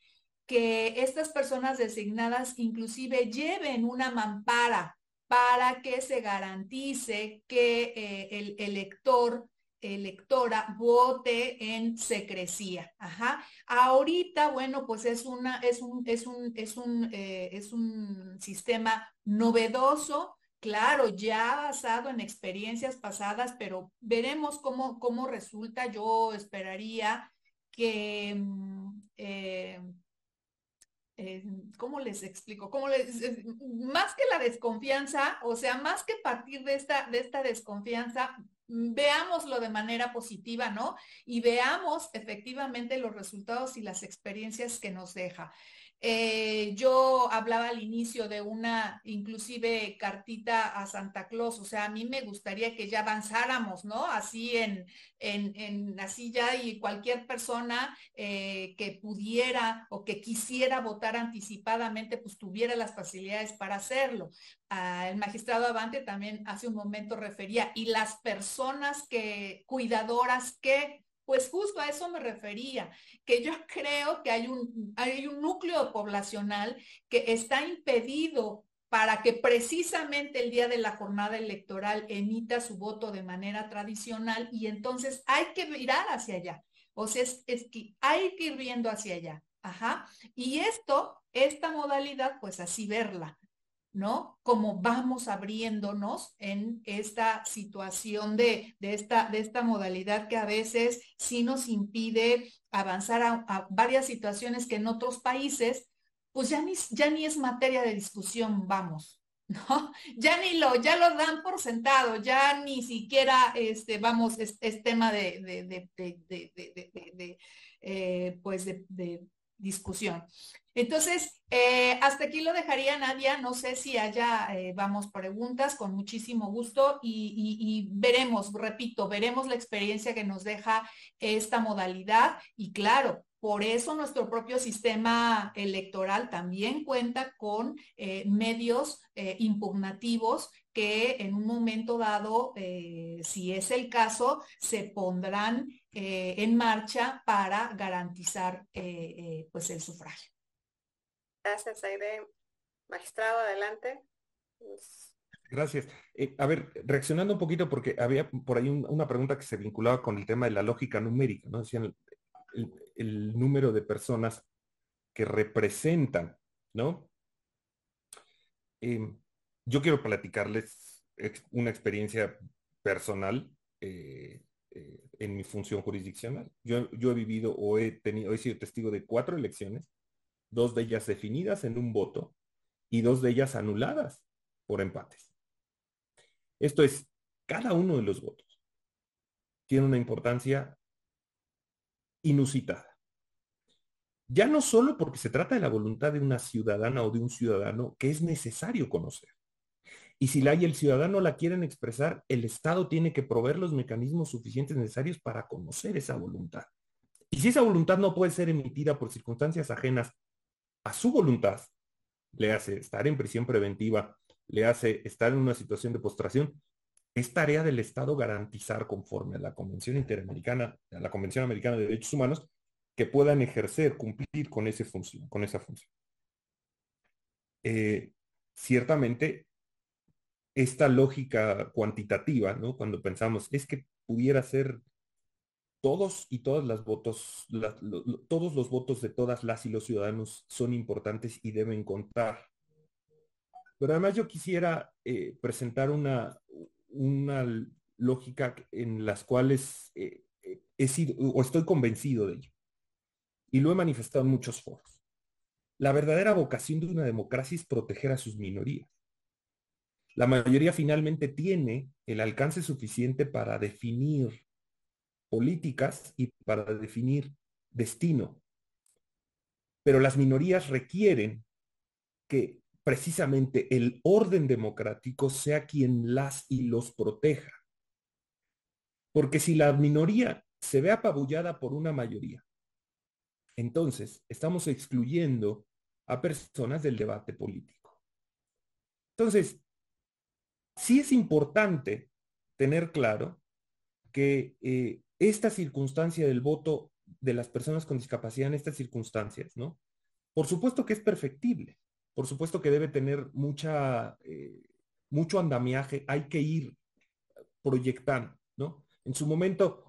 que estas personas designadas inclusive lleven una mampara para que se garantice que el elector electora vote en secrecía. Ajá. Ahorita, bueno, pues es una, es un, es un, es un, eh, es un sistema novedoso, claro, ya basado en experiencias pasadas, pero veremos cómo, cómo resulta. Yo esperaría que mm, eh, eh, ¿cómo les explico? ¿Cómo les, más que la desconfianza, o sea, más que partir de esta, de esta desconfianza, veámoslo de manera positiva, ¿no? Y veamos efectivamente los resultados y las experiencias que nos deja. Eh, yo hablaba al inicio de una inclusive cartita a Santa Claus, o sea, a mí me gustaría que ya avanzáramos, ¿no? Así en, en, así ya y cualquier persona eh, que pudiera o que quisiera votar anticipadamente, pues tuviera las facilidades para hacerlo. Ah, el magistrado Avante también hace un momento refería, y las personas que, cuidadoras que Pues justo a eso me refería, que yo creo que hay un, hay un núcleo poblacional que está impedido para que precisamente el día de la jornada electoral emita su voto de manera tradicional y entonces hay que mirar hacia allá. O sea, es, que hay que ir viendo hacia allá. Ajá. Y esto, esta modalidad, pues así verla. ¿No? Como vamos abriéndonos en esta situación de, esta, de esta modalidad que a veces sí nos impide avanzar a, varias situaciones que en otros países, pues ya ni, ya ni es materia de discusión, vamos, ¿no? Ya ni lo, ya lo dan por sentado, ya ni siquiera, este, vamos, es, tema de, de, de eh, pues de discusión. Entonces, eh, hasta aquí lo dejaría, Nadia. No sé si haya, eh, vamos, preguntas con muchísimo gusto y, veremos, repito, veremos la experiencia que nos deja esta modalidad y claro, por eso nuestro propio sistema electoral también cuenta con eh, medios impugnativos que en un momento dado, si es el caso, se pondrán en marcha para garantizar pues el sufragio. Gracias, Aide. Magistrado, adelante. Gracias. Eh, a ver, reaccionando un poquito porque había por ahí una pregunta que se vinculaba con el tema de la lógica numérica, ¿no? Decían el, número de personas que representan, ¿no? Em, yo quiero platicarles una experiencia personal eh, eh, en mi función jurisdiccional. Yo, yo he vivido o he tenido, he sido testigo de cuatro elecciones dos de ellas definidas en un voto y dos de ellas anuladas por empates. Esto es, cada uno de los votos tiene una importancia inusitada. Ya no solo porque se trata de la voluntad de una ciudadana o de un ciudadano que es necesario conocer. Y si la y el ciudadano la quieren expresar, el Estado tiene que proveer los mecanismos suficientes necesarios para conocer esa voluntad. Y si esa voluntad no puede ser emitida por circunstancias ajenas a su voluntad, le hace estar en prisión preventiva, le hace estar en una situación de postración, es tarea del Estado garantizar conforme a la Convención Interamericana, a la Convención Americana de Derechos Humanos, que puedan ejercer, cumplir con, ese función, con esa función. Eh, ciertamente, esta lógica cuantitativa. Cuando pensamos, es que pudiera ser todos y todas las votos, todos los votos de todas las y los ciudadanos son importantes y deben contar. Pero además yo quisiera eh, presentar una, una lógica en las cuales eh, he sido o estoy convencido de ello. Y lo he manifestado en muchos foros. La verdadera vocación de una democracia es proteger a sus minorías. La mayoría finalmente tiene el alcance suficiente para definir políticas y para definir destino. Pero las minorías requieren que precisamente el orden democrático sea quien las y los proteja. Porque si la minoría se ve apabullada por una mayoría, entonces estamos excluyendo a personas del debate político. Entonces, sí es importante tener claro que eh, esta circunstancia del voto de las personas con discapacidad en estas circunstancias, ¿no? Por supuesto que es perfectible, por supuesto que debe tener mucha, eh, mucho andamiaje, hay que ir proyectando, ¿no? En su momento,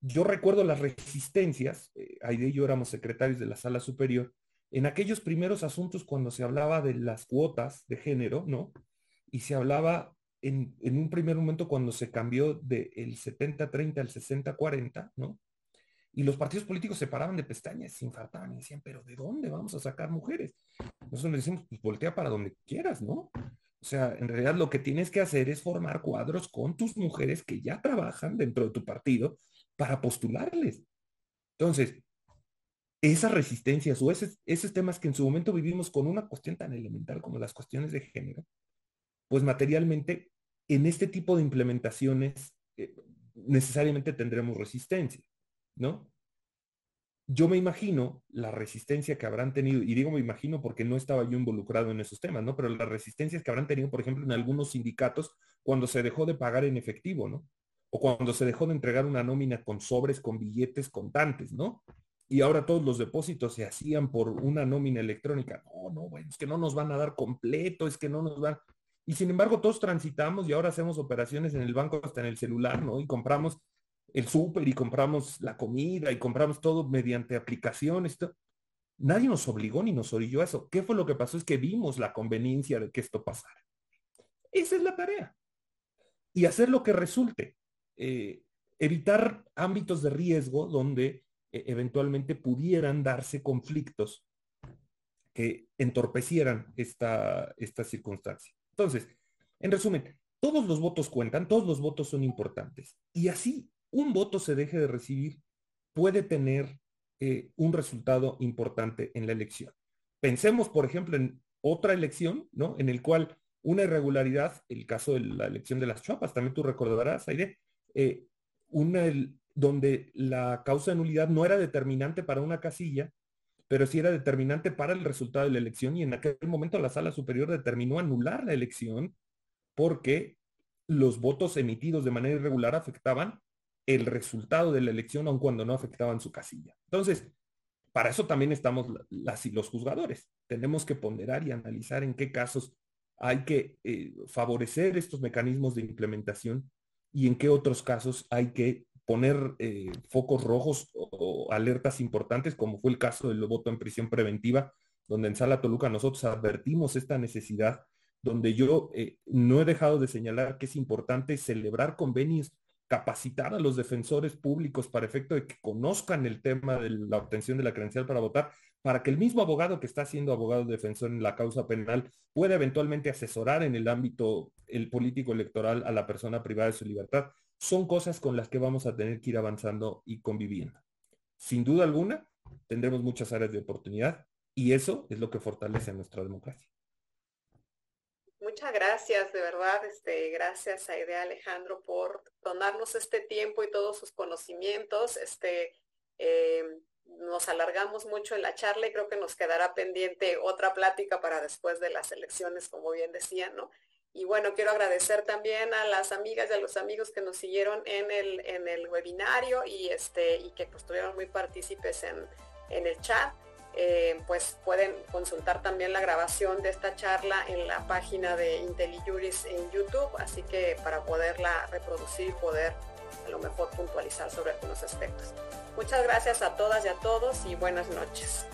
yo recuerdo las resistencias, eh, ahí de yo éramos secretarios de la sala superior, en aquellos primeros asuntos cuando se hablaba de las cuotas de género, ¿no? Y se hablaba en, un primer momento cuando se cambió del 70-30 al 60-40, ¿no? Y los partidos políticos se paraban de pestañas, se infartaban y decían, pero ¿de dónde vamos a sacar mujeres? Nosotros le decimos, pues voltea para donde quieras, ¿no? O sea, en realidad lo que tienes que hacer es formar cuadros con tus mujeres que ya trabajan dentro de tu partido para postularles. Entonces, esas resistencias o esos, esos temas que en su momento vivimos con una cuestión tan elemental como las cuestiones de género, pues materialmente en este tipo de implementaciones eh, necesariamente tendremos resistencia, ¿no? Yo me imagino la resistencia que habrán tenido, y digo me imagino porque no estaba yo involucrado en esos temas, ¿no? Pero las resistencias que habrán tenido, por ejemplo, en algunos sindicatos cuando se dejó de pagar en efectivo, ¿no? o cuando se dejó de entregar una nómina con sobres, con billetes contantes, ¿no? Y ahora todos los depósitos se hacían por una nómina electrónica. No, no, bueno, es que no nos van a dar completo, es que no nos van. Y sin embargo, todos transitamos y ahora hacemos operaciones en el banco hasta en el celular, ¿no? Y compramos el súper y compramos la comida y compramos todo mediante aplicaciones. Nadie nos obligó ni nos orilló a eso. ¿Qué fue lo que pasó? Es que vimos la conveniencia de que esto pasara. Esa es la tarea. Y hacer lo que resulte. Eh, evitar ámbitos de riesgo donde eh, eventualmente pudieran darse conflictos que entorpecieran esta, esta circunstancia. Entonces, en resumen, todos los votos cuentan, todos los votos son importantes. Y así un voto se deje de recibir, puede tener eh, un resultado importante en la elección. Pensemos, por ejemplo, en otra elección, ¿no? En el cual una irregularidad, el caso de la elección de las Chuapas, también tú recordarás, Aide, eh, donde la causa de nulidad no era determinante para una casilla, pero sí era determinante para el resultado de la elección y en aquel momento la sala superior determinó anular la elección porque los votos emitidos de manera irregular afectaban el resultado de la elección aun cuando no afectaban su casilla. Entonces, para eso también estamos los juzgadores. Tenemos que ponderar y analizar en qué casos hay que eh, favorecer estos mecanismos de implementación y en qué otros casos hay que poner eh, focos rojos o, alertas importantes, como fue el caso del voto en prisión preventiva, donde en Sala Toluca nosotros advertimos esta necesidad, donde yo eh, no he dejado de señalar que es importante celebrar convenios, capacitar a los defensores públicos para efecto de que conozcan el tema de la obtención de la credencial para votar, para que el mismo abogado que está siendo abogado defensor en la causa penal pueda eventualmente asesorar en el ámbito el político electoral a la persona privada de su libertad son cosas con las que vamos a tener que ir avanzando y conviviendo. Sin duda alguna, tendremos muchas áreas de oportunidad y eso es lo que fortalece nuestra democracia. Muchas gracias, de verdad, este, gracias a Idea Alejandro por donarnos este tiempo y todos sus conocimientos. Este, eh, nos alargamos mucho en la charla y creo que nos quedará pendiente otra plática para después de las elecciones, como bien decía, ¿no? Y bueno, quiero agradecer también a las amigas y a los amigos que nos siguieron en el, en el webinario y, este, y que pues, estuvieron muy partícipes en, el chat. Eh, pues pueden consultar también la grabación de esta charla en la página de IntelliJuris en YouTube, así que para poderla reproducir y poder a lo mejor puntualizar sobre algunos aspectos. Muchas gracias a todas y a todos y buenas noches.